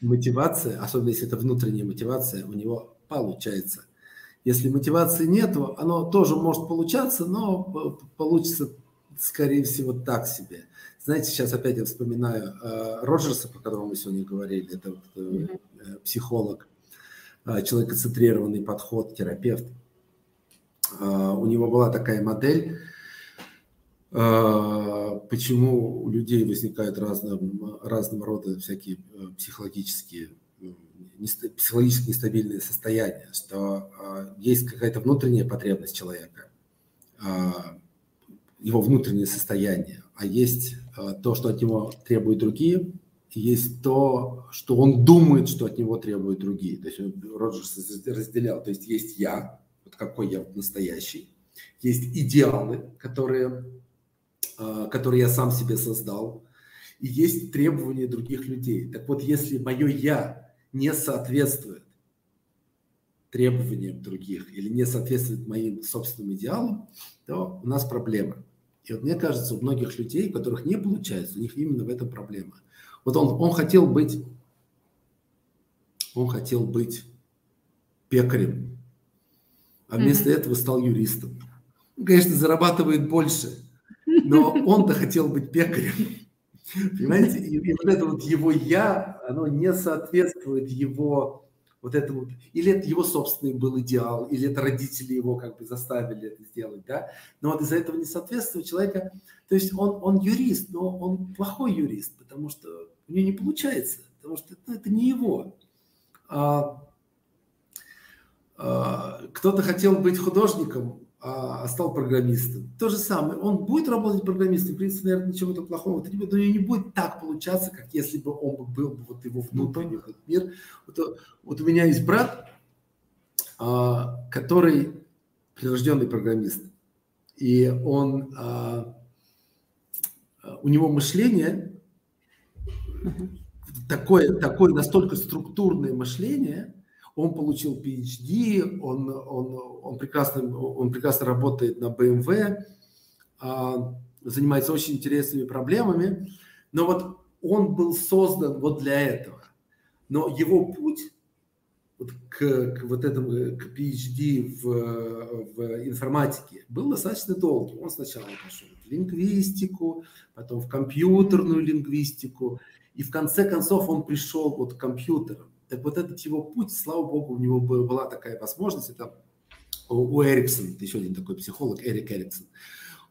мотивация, особенно если это внутренняя мотивация, у него получается. Если мотивации нет, оно тоже может получаться, но получится скорее всего, так себе. Знаете, сейчас опять я вспоминаю э, Роджерса, по которому мы сегодня говорили, это э, mm-hmm. психолог, э, человекоцентрированный подход, терапевт. Э, у него была такая модель, э, почему у людей возникают разного, разного рода всякие э, психологические психологически нестабильные состояния, что э, есть какая-то внутренняя потребность человека, э, его внутреннее состояние, а есть э, то, что от него требуют другие, есть то, что он думает, что от него требуют другие. То есть Роджерс разделял, то есть есть я, вот какой я настоящий, есть идеалы, которые, э, которые я сам себе создал, и есть требования других людей. Так вот, если мое я не соответствует требованиям других или не соответствует моим собственным идеалам, то у нас проблема. И вот мне кажется, у многих людей, у которых не получается, у них именно в этом проблема. Вот он, он хотел быть, он хотел быть пекарем, а вместо mm-hmm. этого стал юристом. Он, конечно, зарабатывает больше, но он-то хотел быть пекарем. Понимаете? И, и вот это вот его «я», оно не соответствует его вот этому, или это его собственный был идеал, или это родители его как бы заставили это сделать, да, но вот из-за этого несоответствия человека, то есть он, он юрист, но он плохой юрист, потому что у него не получается, потому что ну, это не его. А, а, кто-то хотел быть художником, а, а стал программистом. То же самое. Он будет работать программистом, в принципе, наверное, ничего-то плохого это не будет, но не будет так получаться, как если бы он был бы вот его внутренний вот мир. Вот, вот у меня есть брат, а, который прирожденный программист, и он, а, у него мышление такое, такое настолько структурное мышление, он получил PhD, он, он, он, прекрасно, он прекрасно работает на BMW, а, занимается очень интересными проблемами, но вот он был создан вот для этого. Но его путь вот к, к вот этому, к PhD в, в информатике был достаточно долгий. Он сначала пошел в лингвистику, потом в компьютерную лингвистику, и в конце концов он пришел вот к компьютерам. Так вот этот его путь, слава богу, у него была такая возможность, это у Эриксона, это еще один такой психолог, Эрик Эриксон,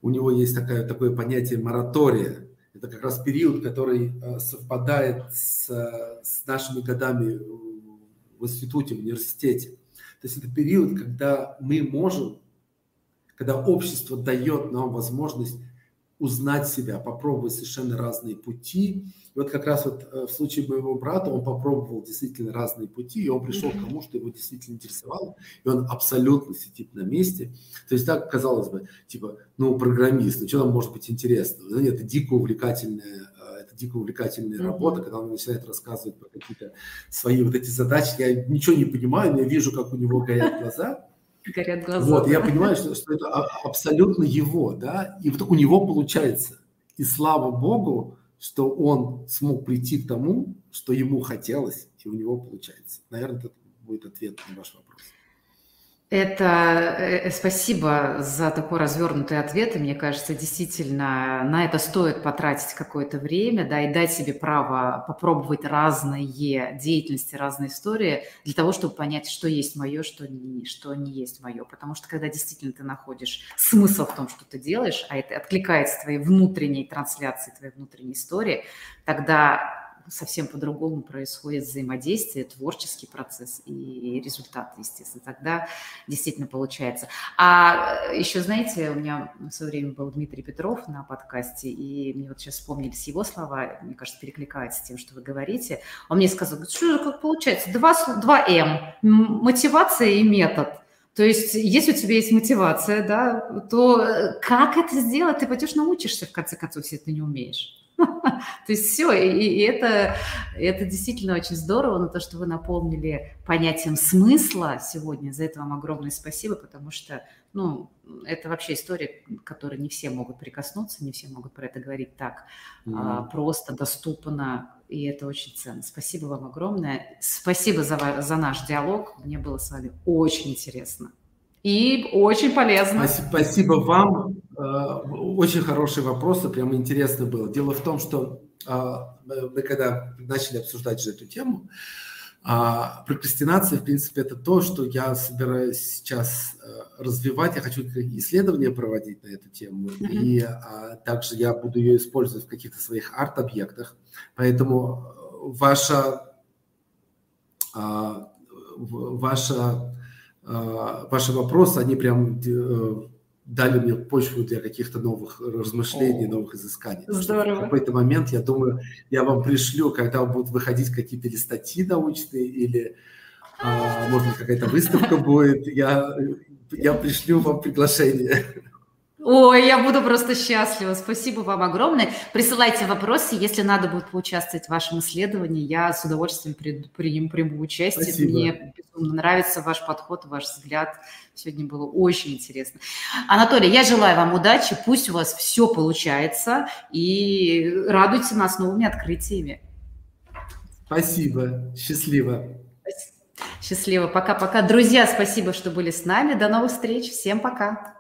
у него есть такое, такое понятие моратория. Это как раз период, который э, совпадает с, с нашими годами в институте, в университете. То есть это период, когда мы можем, когда общество дает нам возможность узнать себя, попробовать совершенно разные пути. И вот как раз вот э, в случае моего брата он попробовал действительно разные пути, и он пришел к тому, что его действительно интересовало, и он абсолютно сидит на месте. То есть так, казалось бы, типа, ну, программист, ну, что там может быть интересно? Да нет, это дико увлекательная э, это дико увлекательная mm-hmm. работа, когда он начинает рассказывать про какие-то свои вот эти задачи. Я ничего не понимаю, но я вижу, как у него горят глаза. Горят глаза. Вот, я понимаю, что, что это абсолютно его, да, и вот у него получается. И слава богу, что он смог прийти к тому, что ему хотелось, и у него получается. Наверное, это будет ответ на ваш вопрос.
Это э, спасибо за такой развернутый ответ. И мне кажется, действительно, на это стоит потратить какое-то время, да, и дать себе право попробовать разные деятельности, разные истории для того, чтобы понять, что есть мое, что не, что не есть мое. Потому что когда действительно ты находишь смысл в том, что ты делаешь, а это откликается твоей внутренней трансляции, твоей внутренней истории, тогда совсем по-другому происходит взаимодействие, творческий процесс и результат, естественно. Тогда действительно получается. А еще, знаете, у меня в свое время был Дмитрий Петров на подкасте, и мне вот сейчас вспомнились его слова, мне кажется, перекликается с тем, что вы говорите. Он мне сказал, что как получается? Два, два М. Мотивация и метод. То есть, если у тебя есть мотивация, да, то э, как это сделать? Ты пойдешь научишься, в конце концов, если ты не умеешь. То есть все, и, это, это действительно очень здорово, но то, что вы напомнили понятием смысла сегодня, за это вам огромное спасибо, потому что, ну, это вообще история, к которой не все могут прикоснуться, не все могут про это говорить так mm-hmm. а, просто, доступно, и это очень ценно. Спасибо вам огромное. Спасибо за, за наш диалог. Мне было с вами очень интересно и очень полезно.
Спасибо вам. Э, очень хорошие вопросы, прям интересно было. Дело в том, что а, мы когда начали обсуждать же эту тему, а, прокрастинация, в принципе, это то, что я собираюсь сейчас э, развивать. Я хочу исследования проводить на эту тему. Mm-hmm. И а, также я буду ее использовать в каких-то своих арт-объектах. Поэтому э, ваша, ваша а, ваши вопросы, они прям дали мне почву для каких-то новых размышлений, О, новых изысканий. Здорово. В какой-то момент, я думаю, я вам пришлю, когда будут выходить какие-то или статьи научные, или, а, может быть, какая-то выставка будет, я, я пришлю вам приглашение.
Ой, я буду просто счастлива. Спасибо вам огромное. Присылайте вопросы, если надо будет поучаствовать в вашем исследовании. Я с удовольствием приму, приму участие. Спасибо. Мне безумно нравится ваш подход, ваш взгляд. Сегодня было очень интересно. Анатолий, я желаю вам удачи. Пусть у вас все получается. И радуйте нас новыми открытиями.
Спасибо. Счастливо.
Счастливо. Пока-пока. Друзья, спасибо, что были с нами. До новых встреч. Всем пока.